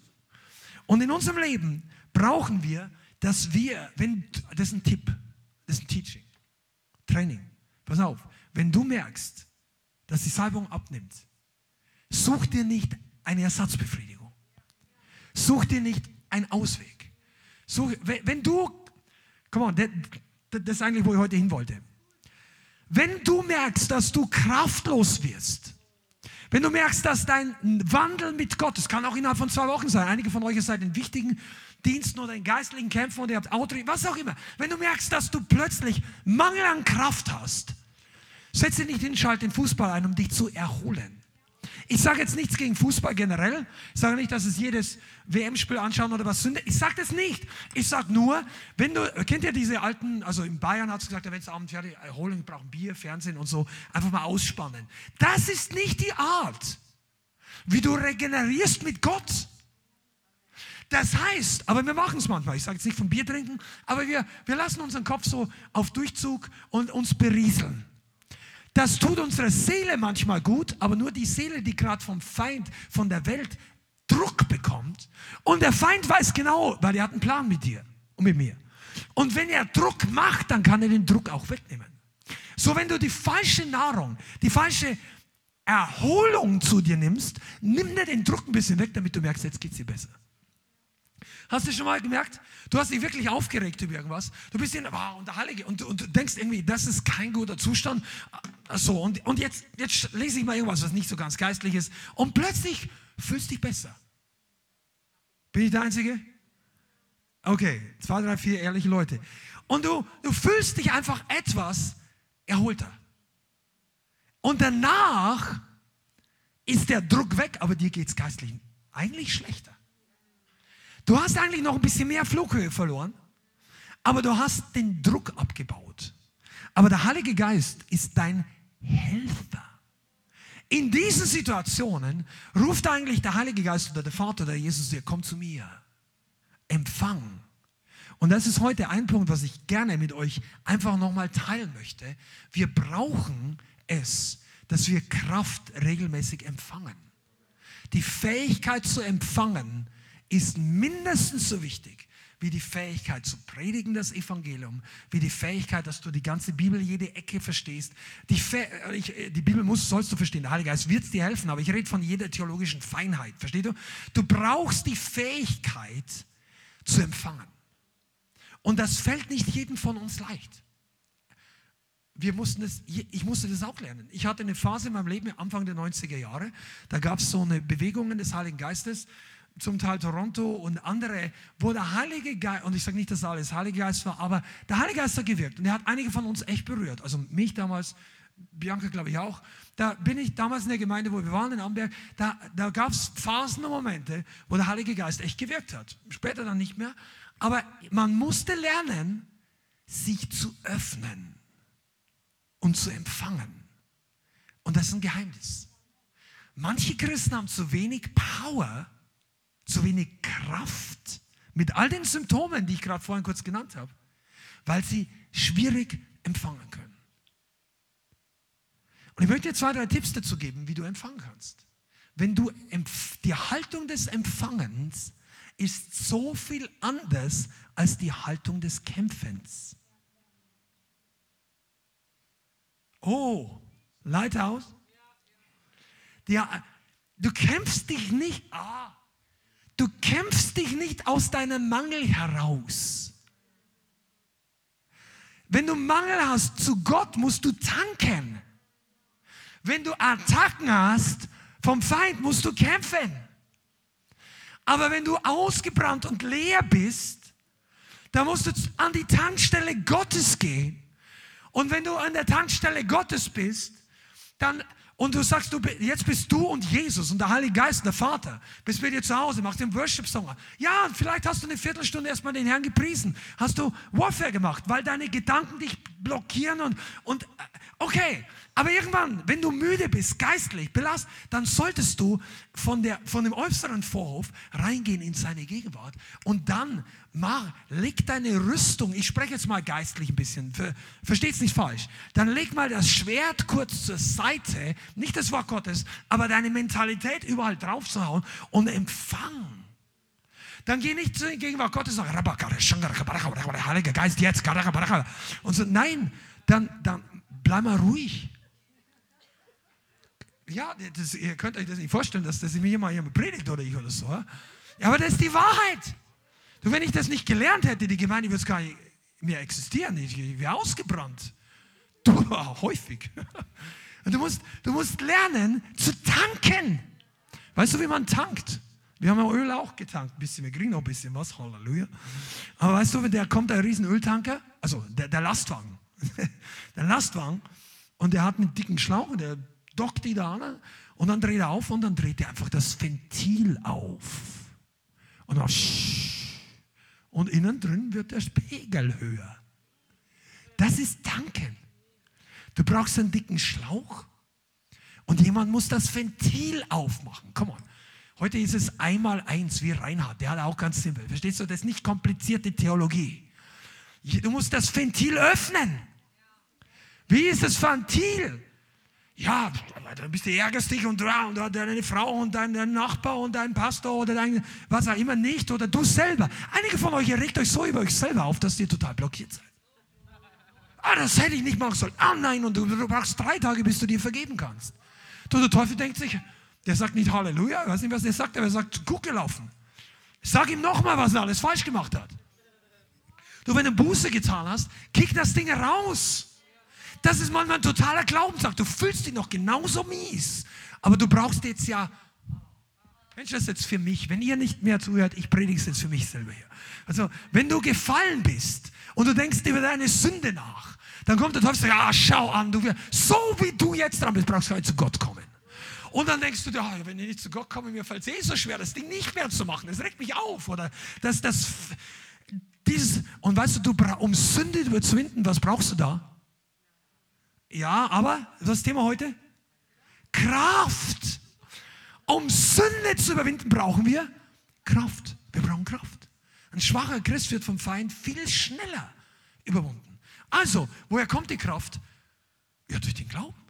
Und in unserem Leben brauchen wir, dass wir, wenn, das ist ein Tipp, das ist ein Teaching, Training. Pass auf, wenn du merkst, dass die Salbung abnimmt, such dir nicht eine Ersatzbefriedigung. Such dir nicht einen Ausweg. Such, wenn du, come on, das, das ist eigentlich, wo ich heute hin wollte. Wenn du merkst, dass du kraftlos wirst, wenn du merkst, dass dein Wandel mit Gott, das kann auch innerhalb von zwei Wochen sein, einige von euch seid in wichtigen Diensten oder in geistlichen Kämpfen oder ihr habt Autorität, was auch immer. Wenn du merkst, dass du plötzlich Mangel an Kraft hast, setze nicht hin, schalt den Fußball ein, um dich zu erholen. Ich sage jetzt nichts gegen Fußball generell. Ich sage nicht, dass es jedes WM-Spiel anschauen oder was Sünde. Ich sage das nicht. Ich sage nur, wenn du, kennt ihr diese alten, also in Bayern hat es gesagt, wenn es abends fertig, Erholung, brauchen Bier, Fernsehen und so, einfach mal ausspannen. Das ist nicht die Art, wie du regenerierst mit Gott. Das heißt, aber wir machen es manchmal, ich sage jetzt nicht vom Bier trinken, aber wir, wir lassen unseren Kopf so auf Durchzug und uns berieseln. Das tut unserer Seele manchmal gut, aber nur die Seele, die gerade vom Feind, von der Welt Druck bekommt. Und der Feind weiß genau, weil er hat einen Plan mit dir und mit mir. Und wenn er Druck macht, dann kann er den Druck auch wegnehmen. So, wenn du die falsche Nahrung, die falsche Erholung zu dir nimmst, nimm dir den Druck ein bisschen weg, damit du merkst, jetzt geht es dir besser. Hast du schon mal gemerkt? Du hast dich wirklich aufgeregt über irgendwas. Du bist in, wow, und der Heilige, und, und du denkst irgendwie, das ist kein guter Zustand. So, und, und jetzt, jetzt lese ich mal irgendwas, was nicht so ganz geistlich ist. Und plötzlich fühlst du dich besser. Bin ich der Einzige? Okay, zwei, drei, vier ehrliche Leute. Und du, du fühlst dich einfach etwas erholter. Und danach ist der Druck weg, aber dir geht es geistlich eigentlich schlechter. Du hast eigentlich noch ein bisschen mehr Flughöhe verloren, aber du hast den Druck abgebaut. Aber der Heilige Geist ist dein Helfer. In diesen Situationen ruft eigentlich der Heilige Geist oder der Vater oder Jesus dir, komm zu mir. Empfang. Und das ist heute ein Punkt, was ich gerne mit euch einfach nochmal teilen möchte. Wir brauchen es, dass wir Kraft regelmäßig empfangen. Die Fähigkeit zu empfangen ist mindestens so wichtig wie die Fähigkeit zu predigen, das Evangelium, wie die Fähigkeit, dass du die ganze Bibel, jede Ecke verstehst. Die, ich, die Bibel muss, sollst du verstehen, der Heilige Geist wird dir helfen, aber ich rede von jeder theologischen Feinheit, verstehst du? Du brauchst die Fähigkeit zu empfangen. Und das fällt nicht jedem von uns leicht. wir mussten das, ich musste das auch lernen. Ich hatte eine Phase in meinem Leben, Anfang der 90er Jahre, da gab es so eine Bewegung des Heiligen Geistes, zum Teil Toronto und andere, wo der Heilige Geist, und ich sage nicht, dass alles Heilige Geist war, aber der Heilige Geist hat gewirkt und er hat einige von uns echt berührt. Also mich damals, Bianca glaube ich auch. Da bin ich damals in der Gemeinde, wo wir waren in Amberg, da, da gab es Phasen und Momente, wo der Heilige Geist echt gewirkt hat. Später dann nicht mehr. Aber man musste lernen, sich zu öffnen und zu empfangen. Und das ist ein Geheimnis. Manche Christen haben zu wenig Power, zu wenig Kraft mit all den Symptomen, die ich gerade vorhin kurz genannt habe, weil sie schwierig empfangen können. Und ich möchte dir zwei, drei Tipps dazu geben, wie du empfangen kannst. Wenn du die Haltung des Empfangens ist so viel anders als die Haltung des Kämpfens. Oh, Lighthouse? Ja, du kämpfst dich nicht, ah, du kämpfst dich nicht aus deinem Mangel heraus. Wenn du Mangel hast zu Gott, musst du tanken. Wenn du Attacken hast vom Feind, musst du kämpfen. Aber wenn du ausgebrannt und leer bist, dann musst du an die Tankstelle Gottes gehen und wenn du an der Tankstelle Gottes bist, dann und du sagst, du, jetzt bist du und Jesus und der Heilige Geist, der Vater, bist bei dir zu Hause, machst den Worship-Song. Ja, vielleicht hast du eine Viertelstunde erstmal den Herrn gepriesen, hast du Warfare gemacht, weil deine Gedanken dich blockieren und, und okay, aber irgendwann, wenn du müde bist, geistlich belast, dann solltest du von, der, von dem äußeren Vorhof reingehen in seine Gegenwart und dann mach, leg deine Rüstung, ich spreche jetzt mal geistlich ein bisschen, ver, versteht's nicht falsch, dann leg mal das Schwert kurz zur Seite, nicht das Wort Gottes, aber deine Mentalität überall drauf zu hauen und empfang. Dann geh nicht zu den Gegenwart Gottes und sag, Heiliger Geist, jetzt, und so, nein, dann, dann bleib mal ruhig. Ja, das, ihr könnt euch das nicht vorstellen, dass das mir mal jemand predigt oder ich oder so. Ja, aber das ist die Wahrheit. Du, wenn ich das nicht gelernt hätte, die Gemeinde würde es gar nicht mehr existieren. Ich wäre ausgebrannt. Du, häufig. Du musst, du musst lernen zu tanken. Weißt du, wie man tankt? Wir haben ja Öl auch getankt, ein bisschen. Wir kriegen noch ein bisschen was, Halleluja. Aber weißt du, der kommt, ein riesen Öltanker, also der, der Lastwagen, der Lastwagen, und der hat einen dicken Schlauch und der dockt die da an und dann dreht er auf und dann dreht er einfach das Ventil auf. Und dann und innen drin wird der Pegel höher. Das ist Tanken. Du brauchst einen dicken Schlauch und jemand muss das Ventil aufmachen. Komm on. Heute ist es einmal eins wie Reinhard, der hat auch ganz simpel. Verstehst du? Das ist nicht komplizierte Theologie. Du musst das Ventil öffnen. Wie ist das Ventil? Ja, dann bist du ärgerst dich und, und deine Frau und dein, Nachbar und dein Pastor oder dein, was auch immer nicht oder du selber. Einige von euch, regt euch so über euch selber auf, dass ihr total blockiert seid. Ah, das hätte ich nicht machen sollen. Ah nein, und du, du brauchst drei Tage, bis du dir vergeben kannst. Du, der Teufel denkt sich, der sagt nicht Halleluja, ich weiß nicht, was der sagt, aber er sagt, gut gelaufen. Sag ihm nochmal, was er alles falsch gemacht hat. Du, wenn du Buße getan hast, kick das Ding raus. Das ist manchmal ein totaler Glaubensakt. Du fühlst dich noch genauso mies. Aber du brauchst jetzt ja, Mensch, das ist jetzt für mich. Wenn ihr nicht mehr zuhört, ich predige es jetzt für mich selber hier. Also, wenn du gefallen bist und du denkst über deine Sünde nach, dann kommt der Teufel und sagt, ja, schau an, du so wie du jetzt dran bist, brauchst du heute zu Gott kommen. Und dann denkst du dir, oh, wenn ich nicht zu Gott komme, mir fällt es eh so schwer, das Ding nicht mehr zu machen. Das regt mich auf. Oder das, das, dieses, und weißt du, du um Sünde zu überwinden, was brauchst du da? Ja, aber das Thema heute? Kraft. Um Sünde zu überwinden, brauchen wir Kraft. Wir brauchen Kraft. Ein schwacher Christ wird vom Feind viel schneller überwunden. Also, woher kommt die Kraft? Ja, durch den Glauben.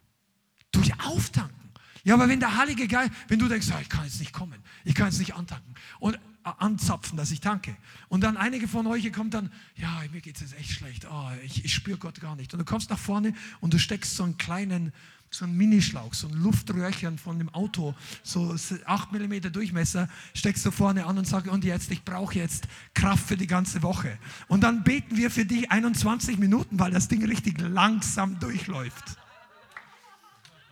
Durch Auftanken. Ja, aber wenn der Heilige Geist, wenn du denkst, oh, ich kann jetzt nicht kommen, ich kann jetzt nicht antanken und anzapfen, dass ich tanke. Und dann einige von euch kommt dann, ja, mir geht es jetzt echt schlecht, oh, ich, ich spüre Gott gar nicht. Und du kommst nach vorne und du steckst so einen kleinen so ein Minischlauch, so ein Luftröhrchen von dem Auto, so 8 mm Durchmesser, steckst du vorne an und sagst, und jetzt, ich brauche jetzt Kraft für die ganze Woche. Und dann beten wir für dich 21 Minuten, weil das Ding richtig langsam durchläuft.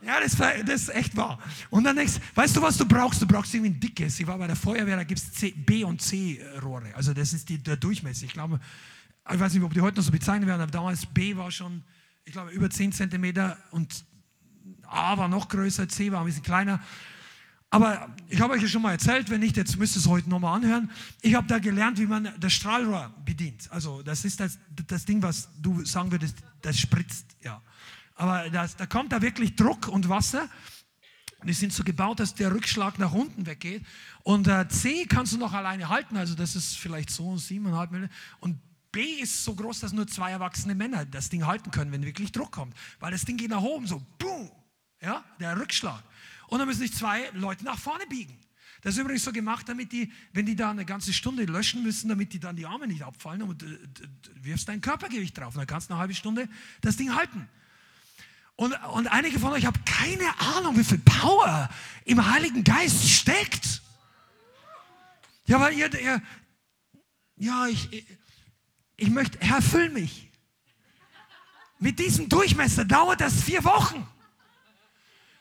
Ja, das, das, ist echt wahr. Und dann denkst weißt du, was du brauchst? Du brauchst irgendwie ein dickes. Ich war bei der Feuerwehr, da gibt es B- und C-Rohre. Also das ist die, der Durchmesser. Ich glaube, ich weiß nicht, ob die heute noch so bezeichnet werden, aber damals B war schon, ich glaube, über 10 Zentimeter und A war noch größer, C war ein bisschen kleiner. Aber ich habe euch ja schon mal erzählt, wenn nicht, jetzt müsst ihr es heute nochmal anhören. Ich habe da gelernt, wie man das Strahlrohr bedient. Also das ist das, das Ding, was du sagen würdest, das spritzt. Ja. Aber das, da kommt da wirklich Druck und Wasser. Die sind so gebaut, dass der Rückschlag nach unten weggeht. Und äh, C kannst du noch alleine halten, also das ist vielleicht so 7,5 mm. Und B ist so groß, dass nur zwei erwachsene Männer das Ding halten können, wenn wirklich Druck kommt. Weil das Ding geht nach oben, so boom, ja, der Rückschlag. Und dann müssen sich zwei Leute nach vorne biegen. Das ist übrigens so gemacht, damit die, wenn die da eine ganze Stunde löschen müssen, damit die dann die Arme nicht abfallen und äh, wirfst dein Körpergewicht drauf. Und dann kannst du eine halbe Stunde das Ding halten. Und, und einige von euch haben keine Ahnung, wie viel Power im Heiligen Geist steckt. Ja, weil ihr, ihr ja, ich, ich möchte, Herr, füll mich. Mit diesem Durchmesser dauert das vier Wochen.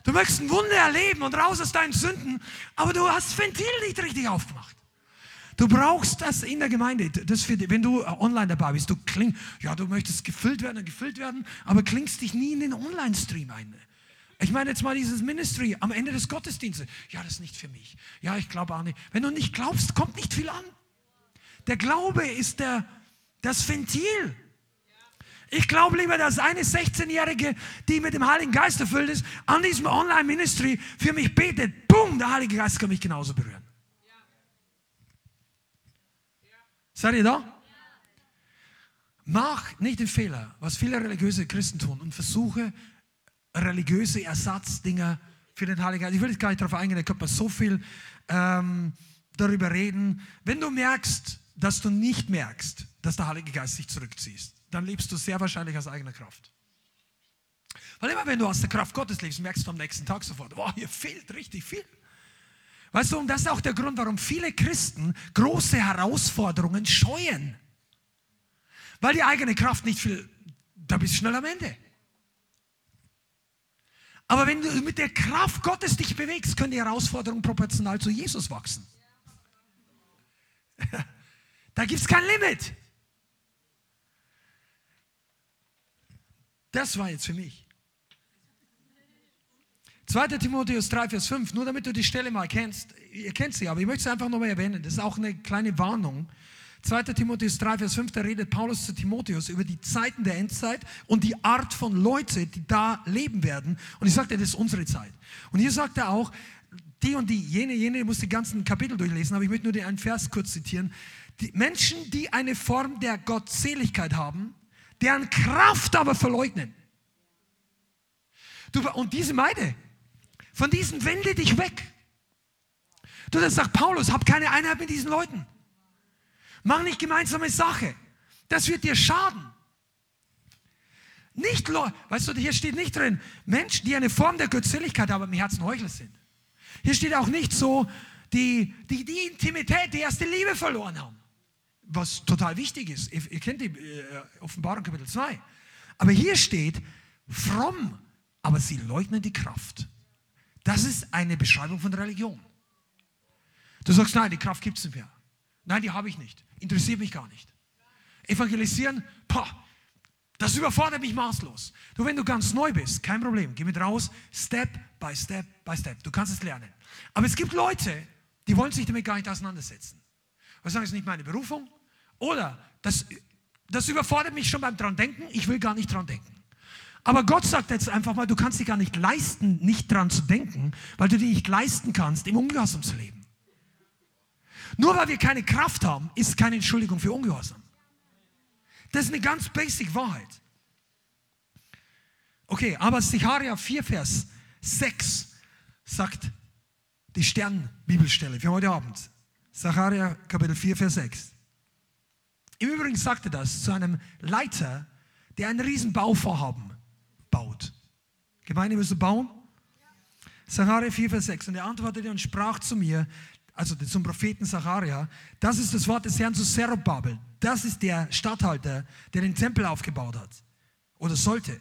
Du möchtest ein Wunder erleben und raus aus deinen Sünden, aber du hast Ventil nicht richtig aufgemacht. Du brauchst das in der Gemeinde. Das für, wenn du online dabei bist, du klingst, ja, du möchtest gefüllt werden und gefüllt werden, aber klingst dich nie in den Online-Stream ein. Ich meine jetzt mal dieses Ministry am Ende des Gottesdienstes. Ja, das ist nicht für mich. Ja, ich glaube auch nicht. Wenn du nicht glaubst, kommt nicht viel an. Der Glaube ist der, das Ventil. Ich glaube lieber, dass eine 16-Jährige, die mit dem Heiligen Geist erfüllt ist, an diesem Online-Ministry für mich betet. Boom, der Heilige Geist kann mich genauso berühren. Seid ihr da? Mach nicht den Fehler, was viele religiöse Christen tun und versuche religiöse Ersatzdinger für den Heiligen Geist. Ich will jetzt gar nicht darauf eingehen, da könnte man so viel ähm, darüber reden. Wenn du merkst, dass du nicht merkst, dass der Heilige Geist sich zurückzieht, dann lebst du sehr wahrscheinlich aus eigener Kraft. Weil immer wenn du aus der Kraft Gottes lebst, merkst du am nächsten Tag sofort, wow, hier fehlt richtig viel. Weißt du, und das ist auch der Grund, warum viele Christen große Herausforderungen scheuen. Weil die eigene Kraft nicht viel, da bist du schnell am Ende. Aber wenn du mit der Kraft Gottes dich bewegst, können die Herausforderungen proportional zu Jesus wachsen. Da gibt es kein Limit. Das war jetzt für mich. 2. Timotheus 3, Vers 5, nur damit du die Stelle mal kennst. Ihr kennt sie, aber ich möchte sie einfach nochmal erwähnen. Das ist auch eine kleine Warnung. 2. Timotheus 3, Vers 5, da redet Paulus zu Timotheus über die Zeiten der Endzeit und die Art von Leute, die da leben werden. Und ich sagte, das ist unsere Zeit. Und hier sagt er auch, die und die, jene, jene, ich muss die ganzen Kapitel durchlesen, aber ich möchte nur den einen Vers kurz zitieren. Die Menschen, die eine Form der Gottseligkeit haben, deren Kraft aber verleugnen. Du, und diese Meide, von diesen wende dich weg. Du, das sagt Paulus, hab keine Einheit mit diesen Leuten. Mach nicht gemeinsame Sache. Das wird dir schaden. Nicht, weißt du, hier steht nicht drin, Menschen, die eine Form der Götzseligkeit haben, aber im Herzen Heuchler sind. Hier steht auch nicht so, die, die die Intimität, die erste Liebe verloren haben. Was total wichtig ist. Ihr, ihr kennt die äh, Offenbarung Kapitel 2. Aber hier steht, fromm, aber sie leugnen die Kraft. Das ist eine Beschreibung von Religion. Du sagst, nein, die Kraft gibt es nicht mehr. Nein, die habe ich nicht. Interessiert mich gar nicht. Evangelisieren, boah, das überfordert mich maßlos. Du, wenn du ganz neu bist, kein Problem, geh mit raus, Step by Step by Step. Du kannst es lernen. Aber es gibt Leute, die wollen sich damit gar nicht auseinandersetzen. Was sagen, es ist nicht meine Berufung? Oder das, das überfordert mich schon beim dran denken, ich will gar nicht dran denken. Aber Gott sagt jetzt einfach mal, du kannst dich gar nicht leisten, nicht dran zu denken, weil du dir nicht leisten kannst, im Ungehorsam zu leben. Nur weil wir keine Kraft haben, ist keine Entschuldigung für Ungehorsam. Das ist eine ganz basic Wahrheit. Okay, aber Sicharia 4, Vers 6 sagt die Sternbibelstelle für heute Abend. Sicharia Kapitel 4, Vers 6. Im Übrigen sagte das zu einem Leiter, der ein Riesenbauvorhaben. Gemeinde wirst du bauen? Sacharja 4, Vers 6. Und er antwortete und sprach zu mir, also zum Propheten Sacharja, das ist das Wort des Herrn zu Zerubabel. Das ist der Statthalter, der den Tempel aufgebaut hat. Oder sollte.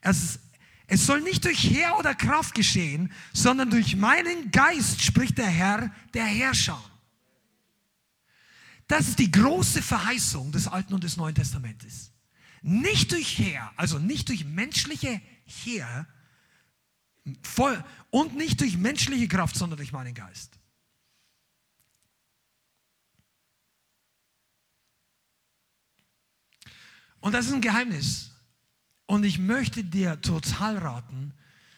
Es, es soll nicht durch Heer oder Kraft geschehen, sondern durch meinen Geist, spricht der Herr, der Herrscher. Das ist die große Verheißung des Alten und des Neuen Testamentes. Nicht durch Heer, also nicht durch menschliche Heer voll, und nicht durch menschliche Kraft, sondern durch meinen Geist. Und das ist ein Geheimnis. Und ich möchte dir total raten,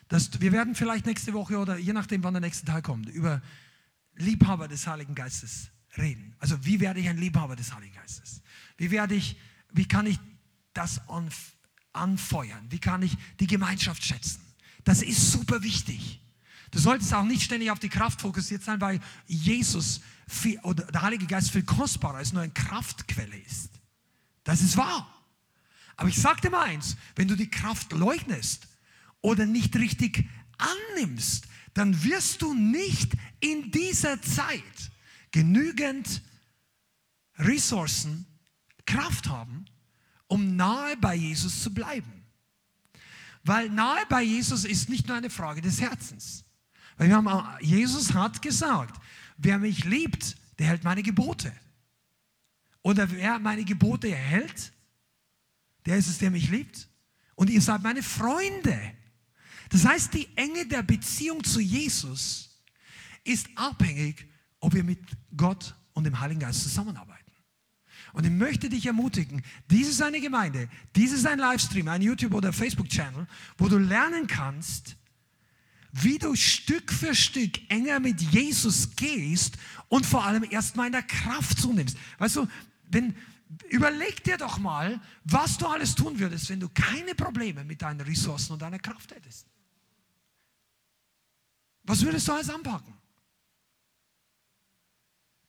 dass wir werden vielleicht nächste Woche oder je nachdem, wann der nächste Teil kommt, über Liebhaber des Heiligen Geistes reden. Also wie werde ich ein Liebhaber des Heiligen Geistes? Wie werde ich, wie kann ich das anfeuern? Wie kann ich die Gemeinschaft schätzen? Das ist super wichtig. Du solltest auch nicht ständig auf die Kraft fokussiert sein, weil Jesus viel, oder der Heilige Geist viel kostbarer als nur eine Kraftquelle ist. Das ist wahr. Aber ich sage dir mal eins, wenn du die Kraft leugnest oder nicht richtig annimmst, dann wirst du nicht in dieser Zeit genügend Ressourcen, Kraft haben, um nahe bei Jesus zu bleiben. Weil nahe bei Jesus ist nicht nur eine Frage des Herzens. Weil wir haben, Jesus hat gesagt, wer mich liebt, der hält meine Gebote. Oder wer meine Gebote hält, der ist es, der mich liebt. Und ihr seid meine Freunde. Das heißt, die Enge der Beziehung zu Jesus ist abhängig, ob wir mit Gott und dem Heiligen Geist zusammenarbeiten. Und ich möchte dich ermutigen, dies ist eine Gemeinde, dies ist ein Livestream, ein YouTube- oder Facebook-Channel, wo du lernen kannst, wie du Stück für Stück enger mit Jesus gehst und vor allem erstmal in der Kraft zunimmst. Weißt du, wenn, Überleg dir doch mal, was du alles tun würdest, wenn du keine Probleme mit deinen Ressourcen und deiner Kraft hättest. Was würdest du alles anpacken?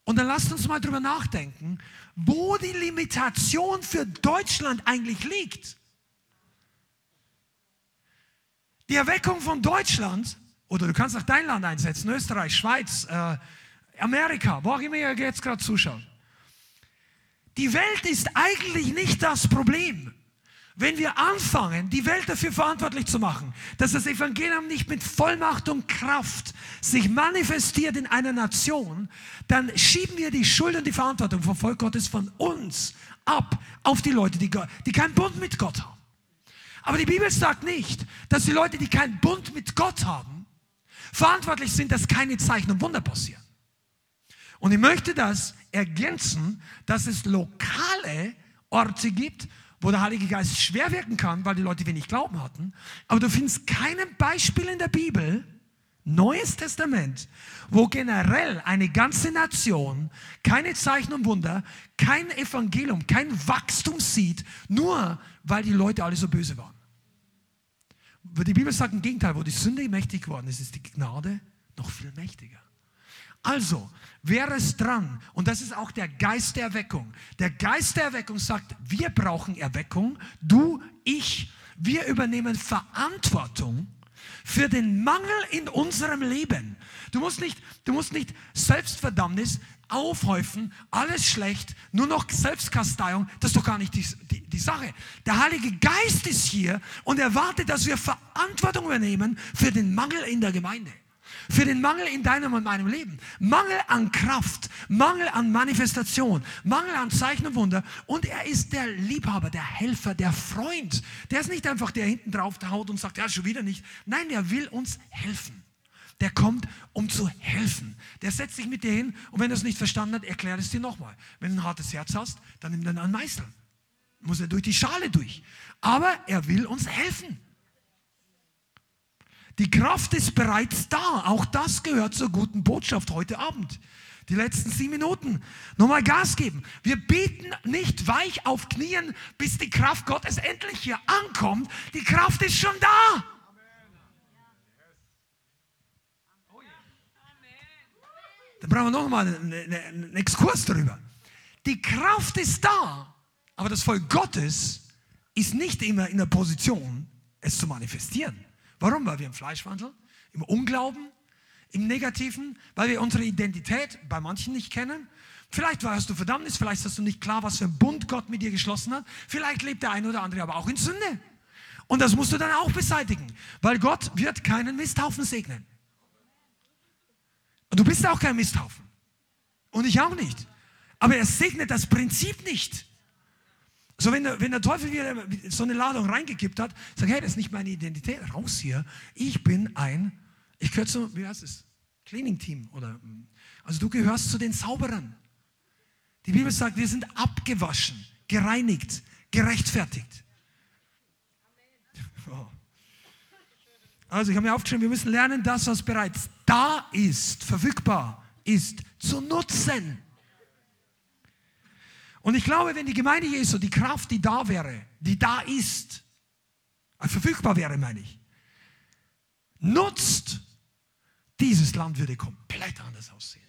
Und dann lasst uns mal drüber nachdenken, wo die Limitation für Deutschland eigentlich liegt. Die Erweckung von Deutschland, oder du kannst auch dein Land einsetzen, Österreich, Schweiz, äh, Amerika, wo auch immer ihr jetzt gerade zuschaut. Die Welt ist eigentlich nicht das Problem. Wenn wir anfangen, die Welt dafür verantwortlich zu machen, dass das Evangelium nicht mit Vollmacht und Kraft sich manifestiert in einer Nation, dann schieben wir die Schuld und die Verantwortung vom Volk Gottes von uns ab auf die Leute, die, die keinen Bund mit Gott haben. Aber die Bibel sagt nicht, dass die Leute, die keinen Bund mit Gott haben, verantwortlich sind, dass keine Zeichen und Wunder passieren. Und ich möchte das ergänzen, dass es lokale Orte gibt, wo der Heilige Geist schwer wirken kann, weil die Leute wenig Glauben hatten. Aber du findest kein Beispiel in der Bibel, Neues Testament, wo generell eine ganze Nation keine Zeichen und Wunder, kein Evangelium, kein Wachstum sieht, nur weil die Leute alle so böse waren. Die Bibel sagt im Gegenteil, wo die Sünde mächtig geworden ist, ist die Gnade noch viel mächtiger. Also wäre es dran, und das ist auch der Geist der Erweckung. Der Geist der Erweckung sagt, wir brauchen Erweckung, du, ich, wir übernehmen Verantwortung für den Mangel in unserem Leben. Du musst nicht, du musst nicht Selbstverdammnis aufhäufen, alles schlecht, nur noch Selbstkasteiung, das ist doch gar nicht die, die, die Sache. Der Heilige Geist ist hier und erwartet, dass wir Verantwortung übernehmen für den Mangel in der Gemeinde für den Mangel in deinem und meinem Leben. Mangel an Kraft, Mangel an Manifestation, Mangel an Zeichen und Wunder. Und er ist der Liebhaber, der Helfer, der Freund. Der ist nicht einfach der hinten drauf haut und sagt, ja, schon wieder nicht. Nein, der will uns helfen. Der kommt, um zu helfen. Der setzt sich mit dir hin und wenn er es nicht verstanden hat, erklärt es dir nochmal. Wenn du ein hartes Herz hast, dann nimm dann einen Meißel. Muss er durch die Schale durch. Aber er will uns helfen. Die Kraft ist bereits da. Auch das gehört zur guten Botschaft heute Abend. Die letzten sieben Minuten. Nochmal Gas geben. Wir beten nicht weich auf Knien, bis die Kraft Gottes endlich hier ankommt. Die Kraft ist schon da. Dann brauchen wir nochmal einen, einen Exkurs darüber. Die Kraft ist da, aber das Volk Gottes ist nicht immer in der Position, es zu manifestieren Warum? Weil wir im Fleisch wandeln, im Unglauben, im Negativen, weil wir unsere Identität bei manchen nicht kennen. Vielleicht hast du Verdammnis, vielleicht hast du nicht klar, was für ein Bund Gott mit dir geschlossen hat. Vielleicht lebt der eine oder andere aber auch in Sünde. Und das musst du dann auch beseitigen, weil Gott wird keinen Misthaufen segnen. Und du bist auch kein Misthaufen. Und ich auch nicht. Aber er segnet das Prinzip nicht. So, wenn der, wenn der Teufel wieder so eine Ladung reingekippt hat, sagt, hey, das ist nicht meine Identität, raus hier. Ich bin ein, ich gehöre zu, wie heißt es? Cleaning Team oder, also du gehörst zu den Sauberern. Die Bibel sagt, wir sind abgewaschen, gereinigt, gerechtfertigt. Also ich habe mir aufgeschrieben, wir müssen lernen, das, was bereits da ist, verfügbar ist, zu nutzen. Und ich glaube, wenn die Gemeinde Jesu, die Kraft, die da wäre, die da ist, äh, verfügbar wäre, meine ich, nutzt, dieses Land würde komplett anders aussehen.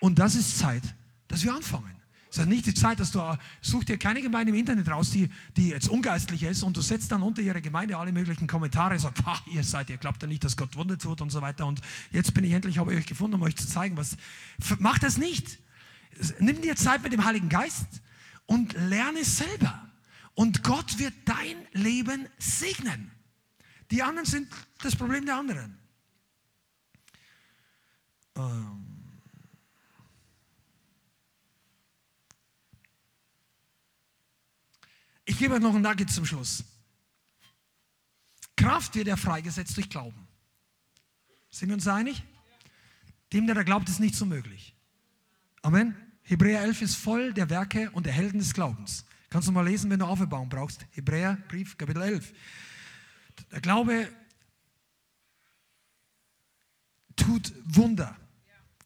Und das ist Zeit, dass wir anfangen. Es ist nicht die Zeit, dass du, such dir keine Gemeinde im Internet raus, die, die jetzt ungeistlich ist und du setzt dann unter ihre Gemeinde alle möglichen Kommentare, sagst, ihr seid, ihr glaubt ja nicht, dass Gott Wunder tut und so weiter und jetzt bin ich endlich, habe ich euch gefunden, um euch zu zeigen, was, mach das nicht. Nimm dir Zeit mit dem Heiligen Geist und lerne selber. Und Gott wird dein Leben segnen. Die anderen sind das Problem der anderen. Ähm. Ich gebe euch noch ein Nugget zum Schluss. Kraft wird ja freigesetzt durch Glauben. Sind wir uns einig? Dem, der da glaubt, ist nichts unmöglich. Amen. Hebräer 11 ist voll der Werke und der Helden des Glaubens. Kannst du mal lesen, wenn du Aufbauung brauchst. Hebräer, Brief, Kapitel 11. Der Glaube tut Wunder.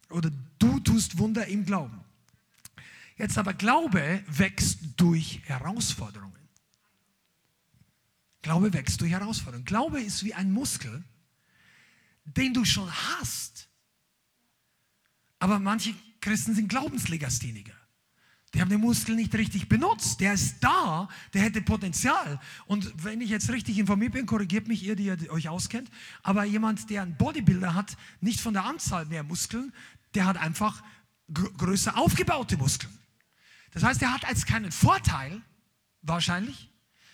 Oder du tust Wunder im Glauben. Jetzt aber Glaube wächst durch Herausforderungen. Glaube wächst durch Herausforderungen. Glaube ist wie ein Muskel, den du schon hast. Aber manche Christen sind Glaubenslegastheniker. Die haben den Muskel nicht richtig benutzt. Der ist da, der hätte Potenzial. Und wenn ich jetzt richtig informiert bin, korrigiert mich ihr, die ihr euch auskennt. Aber jemand, der einen Bodybuilder hat, nicht von der Anzahl mehr Muskeln, der hat einfach größer aufgebaute Muskeln. Das heißt, er hat als keinen Vorteil, wahrscheinlich,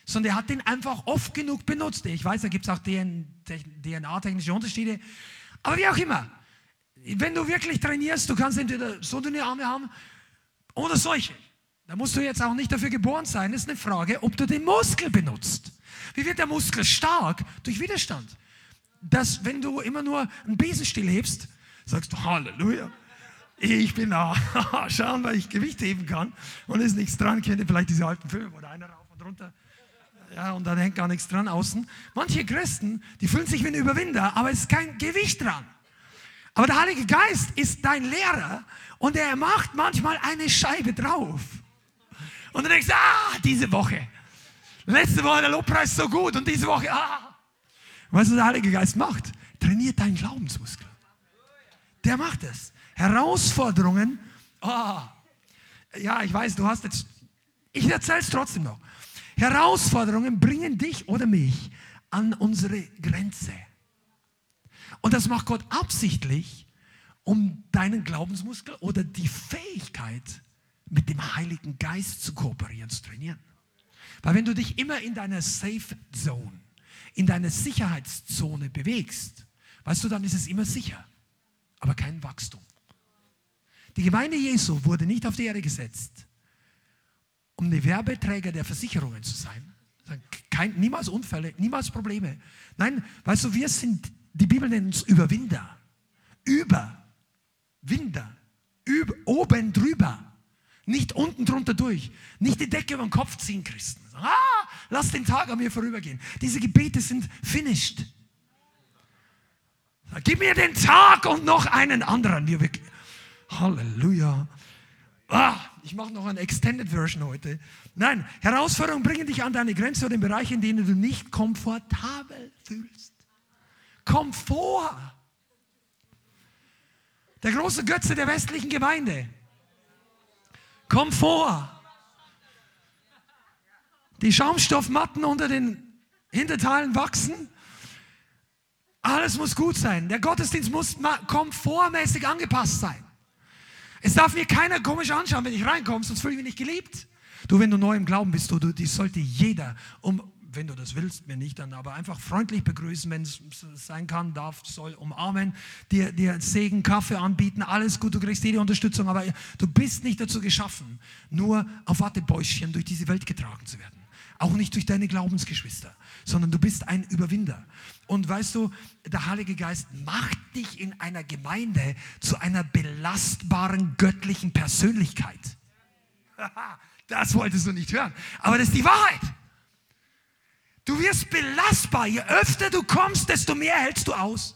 sondern er hat den einfach oft genug benutzt. Ich weiß, da gibt es auch DNA-technische Unterschiede. Aber wie auch immer, wenn du wirklich trainierst, du kannst entweder so dünne Arme haben oder solche. Da musst du jetzt auch nicht dafür geboren sein. Das ist eine Frage, ob du den Muskel benutzt. Wie wird der Muskel stark? Durch Widerstand. Dass, wenn du immer nur einen Besenstiel hebst, sagst du Halleluja ich bin da, schauen, weil ich Gewicht heben kann und ist nichts dran. Kennt ihr vielleicht diese alten Filme, wo der eine rauf und runter, ja, und dann hängt gar nichts dran außen. Manche Christen, die fühlen sich wie ein Überwinder, aber es ist kein Gewicht dran. Aber der Heilige Geist ist dein Lehrer und er macht manchmal eine Scheibe drauf. Und du denkst, ah, diese Woche. Letzte Woche der Lobpreis so gut und diese Woche, ah. Weißt du, was der Heilige Geist macht? Trainiert deinen Glaubensmuskel. Der macht es. Herausforderungen, oh, ja, ich weiß, du hast jetzt, ich erzähle es trotzdem noch. Herausforderungen bringen dich oder mich an unsere Grenze. Und das macht Gott absichtlich, um deinen Glaubensmuskel oder die Fähigkeit, mit dem Heiligen Geist zu kooperieren, zu trainieren. Weil wenn du dich immer in deiner Safe Zone, in deiner Sicherheitszone bewegst, weißt du, dann ist es immer sicher, aber kein Wachstum. Die Gemeinde Jesu wurde nicht auf die Erde gesetzt, um die Werbeträger der Versicherungen zu sein. Niemals Unfälle, niemals Probleme. Nein, weißt du, wir sind, die Bibel nennt uns Überwinder. Überwinder. Über, oben drüber. Nicht unten drunter durch. Nicht die Decke über den Kopf ziehen, Christen. Ah, lass den Tag an mir vorübergehen. Diese Gebete sind finished. Gib mir den Tag und noch einen anderen. Halleluja. Ah, ich mache noch eine Extended Version heute. Nein, Herausforderungen bringen dich an deine Grenze oder in Bereiche, in denen du nicht komfortabel fühlst. Komfort. Der große Götze der westlichen Gemeinde. Komfort. Die Schaumstoffmatten unter den Hinterteilen wachsen. Alles muss gut sein. Der Gottesdienst muss komfortmäßig angepasst sein. Es darf mir keiner komisch anschauen, wenn ich reinkomme, sonst fühle ich mich nicht geliebt. Du, wenn du neu im Glauben bist, du, du, die sollte jeder, um, wenn du das willst, mir nicht dann, aber einfach freundlich begrüßen, wenn es sein kann, darf, soll, umarmen, dir, dir Segen, Kaffee anbieten, alles gut, du kriegst jede Unterstützung, aber du bist nicht dazu geschaffen, nur auf Wattebäuschen durch diese Welt getragen zu werden. Auch nicht durch deine Glaubensgeschwister, sondern du bist ein Überwinder. Und weißt du, der Heilige Geist macht dich in einer Gemeinde zu einer belastbaren göttlichen Persönlichkeit. Das wolltest du nicht hören. Aber das ist die Wahrheit. Du wirst belastbar. Je öfter du kommst, desto mehr hältst du aus.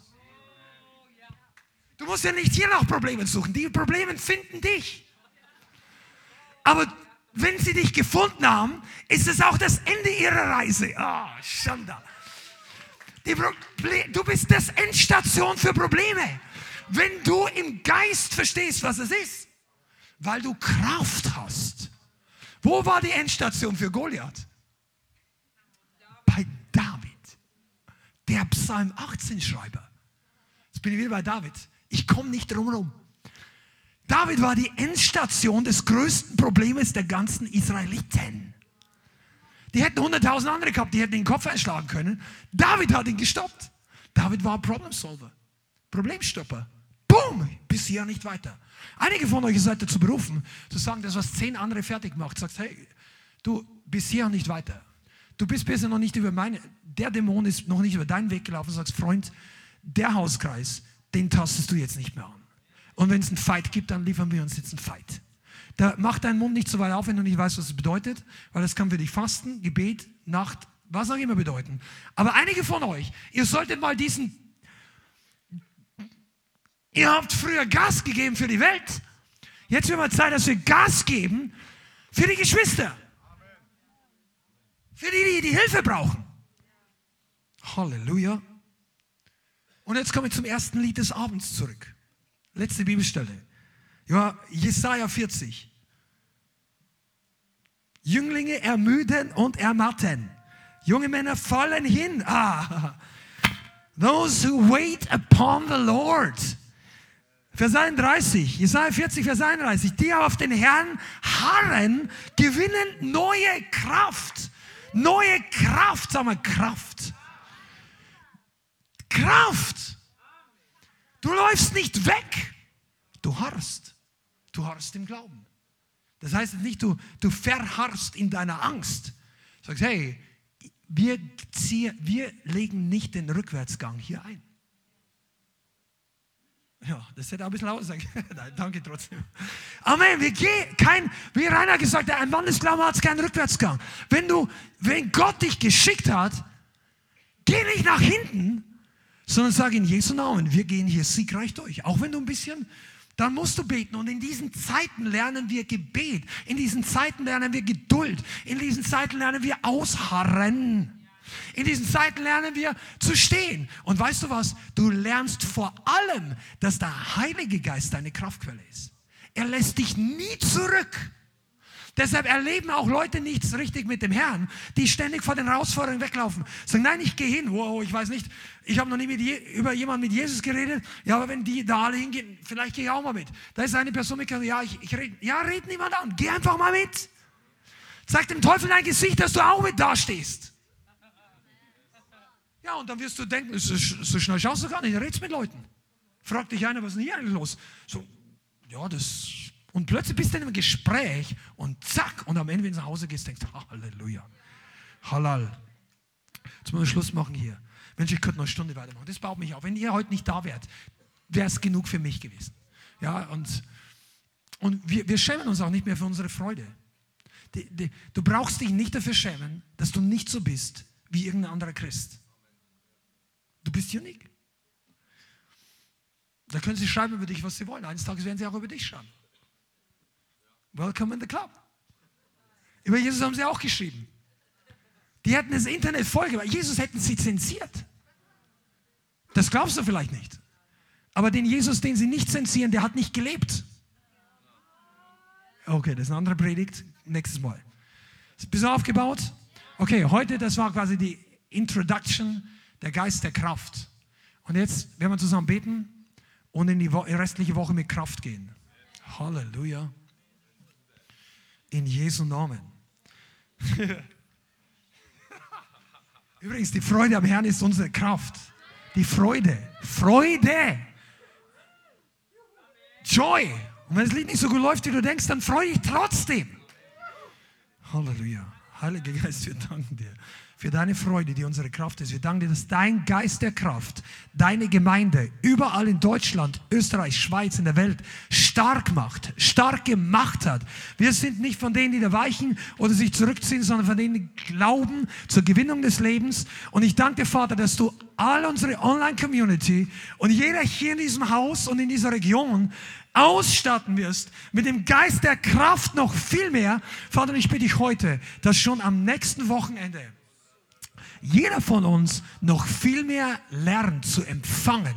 Du musst ja nicht hier nach Problemen suchen. Die Probleme finden dich. Aber wenn sie dich gefunden haben, ist es auch das Ende ihrer Reise. Ah, oh, Schanda. du bist das Endstation für Probleme. Wenn du im Geist verstehst, was es ist, weil du Kraft hast. Wo war die Endstation für Goliath? Der Psalm 18 Schreiber. Jetzt bin ich wieder bei David. Ich komme nicht drum herum. David war die Endstation des größten Problems der ganzen Israeliten. Die hätten 100.000 andere gehabt, die hätten den Kopf einschlagen können. David hat ihn gestoppt. David war Problem Solver, Problemstopper. Boom, bis hier nicht weiter. Einige von euch seid dazu berufen, zu sagen, das, was zehn andere fertig macht, sagst, hey, du, bis hier nicht weiter. Du bist bisher noch nicht über meine, der Dämon ist noch nicht über deinen Weg gelaufen, sagst, Freund, der Hauskreis, den tastest du jetzt nicht mehr an. Und wenn es einen Fight gibt, dann liefern wir uns jetzt einen Fight. Da mach deinen Mund nicht so weit auf, wenn du nicht weißt, was es bedeutet, weil das kann für dich Fasten, Gebet, Nacht, was auch immer bedeuten. Aber einige von euch, ihr solltet mal diesen, ihr habt früher Gas gegeben für die Welt. Jetzt wird mal Zeit, dass wir Gas geben für die Geschwister. Für die, die die Hilfe brauchen. Halleluja. Und jetzt komme ich zum ersten Lied des Abends zurück. Letzte Bibelstelle. Ja, Jesaja 40. Jünglinge ermüden und ermatten. Junge Männer fallen hin. Ah. Those who wait upon the Lord. Vers 31, Jesaja 40, Vers 31. Die auf den Herrn harren, gewinnen neue Kraft. Neue Kraft, sagen wir Kraft. Kraft. Du läufst nicht weg. Du harrst. Du harrst im Glauben. Das heißt nicht, du, du verharrst in deiner Angst. Du sagst, hey, wir, ziehen, wir legen nicht den Rückwärtsgang hier ein. Ja, das hätte auch ein bisschen lauter sein danke trotzdem. Amen. Wir gehen kein, wie Rainer gesagt hat, ein Mann des Glaubens hat keinen Rückwärtsgang. Wenn du, wenn Gott dich geschickt hat, geh nicht nach hinten, sondern sag in Jesu Namen, wir gehen hier siegreich durch. Auch wenn du ein bisschen, dann musst du beten. Und in diesen Zeiten lernen wir Gebet. In diesen Zeiten lernen wir Geduld. In diesen Zeiten lernen wir Ausharren. In diesen Zeiten lernen wir zu stehen. Und weißt du was? Du lernst vor allem, dass der Heilige Geist deine Kraftquelle ist. Er lässt dich nie zurück. Deshalb erleben auch Leute nichts richtig mit dem Herrn, die ständig vor den Herausforderungen weglaufen. Sagen, nein, ich gehe hin. Wow, ich weiß nicht, ich habe noch nie je, über jemanden mit Jesus geredet. Ja, aber wenn die da alle hingehen, vielleicht gehe ich auch mal mit. Da ist eine Person, die ja, ich, ich rede. Ja, red niemand an. Geh einfach mal mit. Sag dem Teufel dein Gesicht, dass du auch mit da stehst. Ja, und dann wirst du denken, so, so schnell schaust du gar nicht, redest mit Leuten. Frag dich einer, was ist denn hier eigentlich los? So, ja, das und plötzlich bist du in einem Gespräch und zack, und am Ende, wenn du nach Hause gehst, denkst du, Halleluja. Halal. Jetzt müssen wir Schluss machen hier. Mensch, ich könnte noch eine Stunde weitermachen. Das baut mich auf. Wenn ihr heute nicht da wärt, wäre es genug für mich gewesen. Ja, und, und wir, wir schämen uns auch nicht mehr für unsere Freude. Die, die, du brauchst dich nicht dafür schämen, dass du nicht so bist wie irgendein anderer Christ. Du bist unique. Da können sie schreiben über dich, was sie wollen. Eines Tages werden sie auch über dich schreiben. Welcome in the club. Über Jesus haben sie auch geschrieben. Die hätten das Internet voll gemacht. Jesus hätten sie zensiert. Das glaubst du vielleicht nicht. Aber den Jesus, den sie nicht zensieren, der hat nicht gelebt. Okay, das ist eine andere Predigt. Nächstes Mal. Bist du aufgebaut? Okay, heute, das war quasi die Introduction, der Geist der Kraft. Und jetzt werden wir zusammen beten und in die restliche Woche mit Kraft gehen. Halleluja. In Jesu Namen. Übrigens, die Freude am Herrn ist unsere Kraft. Die Freude. Freude. Joy. Und wenn das Lied nicht so gut läuft, wie du denkst, dann freue dich trotzdem. Halleluja. Heiliger Geist, wir danken dir für deine Freude, die unsere Kraft ist. Wir danken dir, dass dein Geist der Kraft deine Gemeinde überall in Deutschland, Österreich, Schweiz, in der Welt stark macht, stark gemacht hat. Wir sind nicht von denen, die da weichen oder sich zurückziehen, sondern von denen, die glauben zur Gewinnung des Lebens. Und ich danke dir, Vater, dass du all unsere Online-Community und jeder hier in diesem Haus und in dieser Region ausstatten wirst mit dem Geist der Kraft noch viel mehr. Vater, ich bitte dich heute, dass schon am nächsten Wochenende jeder von uns noch viel mehr lernt zu empfangen,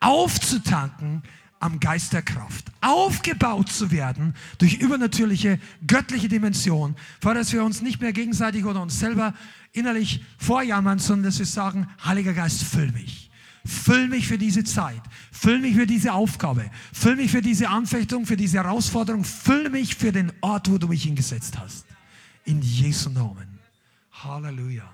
aufzutanken am Geist der Kraft, aufgebaut zu werden durch übernatürliche göttliche Dimension, vor dass wir uns nicht mehr gegenseitig oder uns selber innerlich vorjammern, sondern dass wir sagen, Heiliger Geist, füll mich. Füll mich für diese Zeit. Füll mich für diese Aufgabe. Füll mich für diese Anfechtung, für diese Herausforderung. Füll mich für den Ort, wo du mich hingesetzt hast. In Jesu Namen. Halleluja.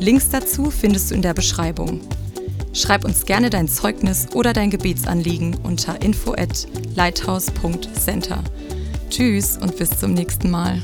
Links dazu findest du in der Beschreibung. Schreib uns gerne dein Zeugnis oder dein Gebetsanliegen unter info at lighthouse.center. Tschüss und bis zum nächsten Mal.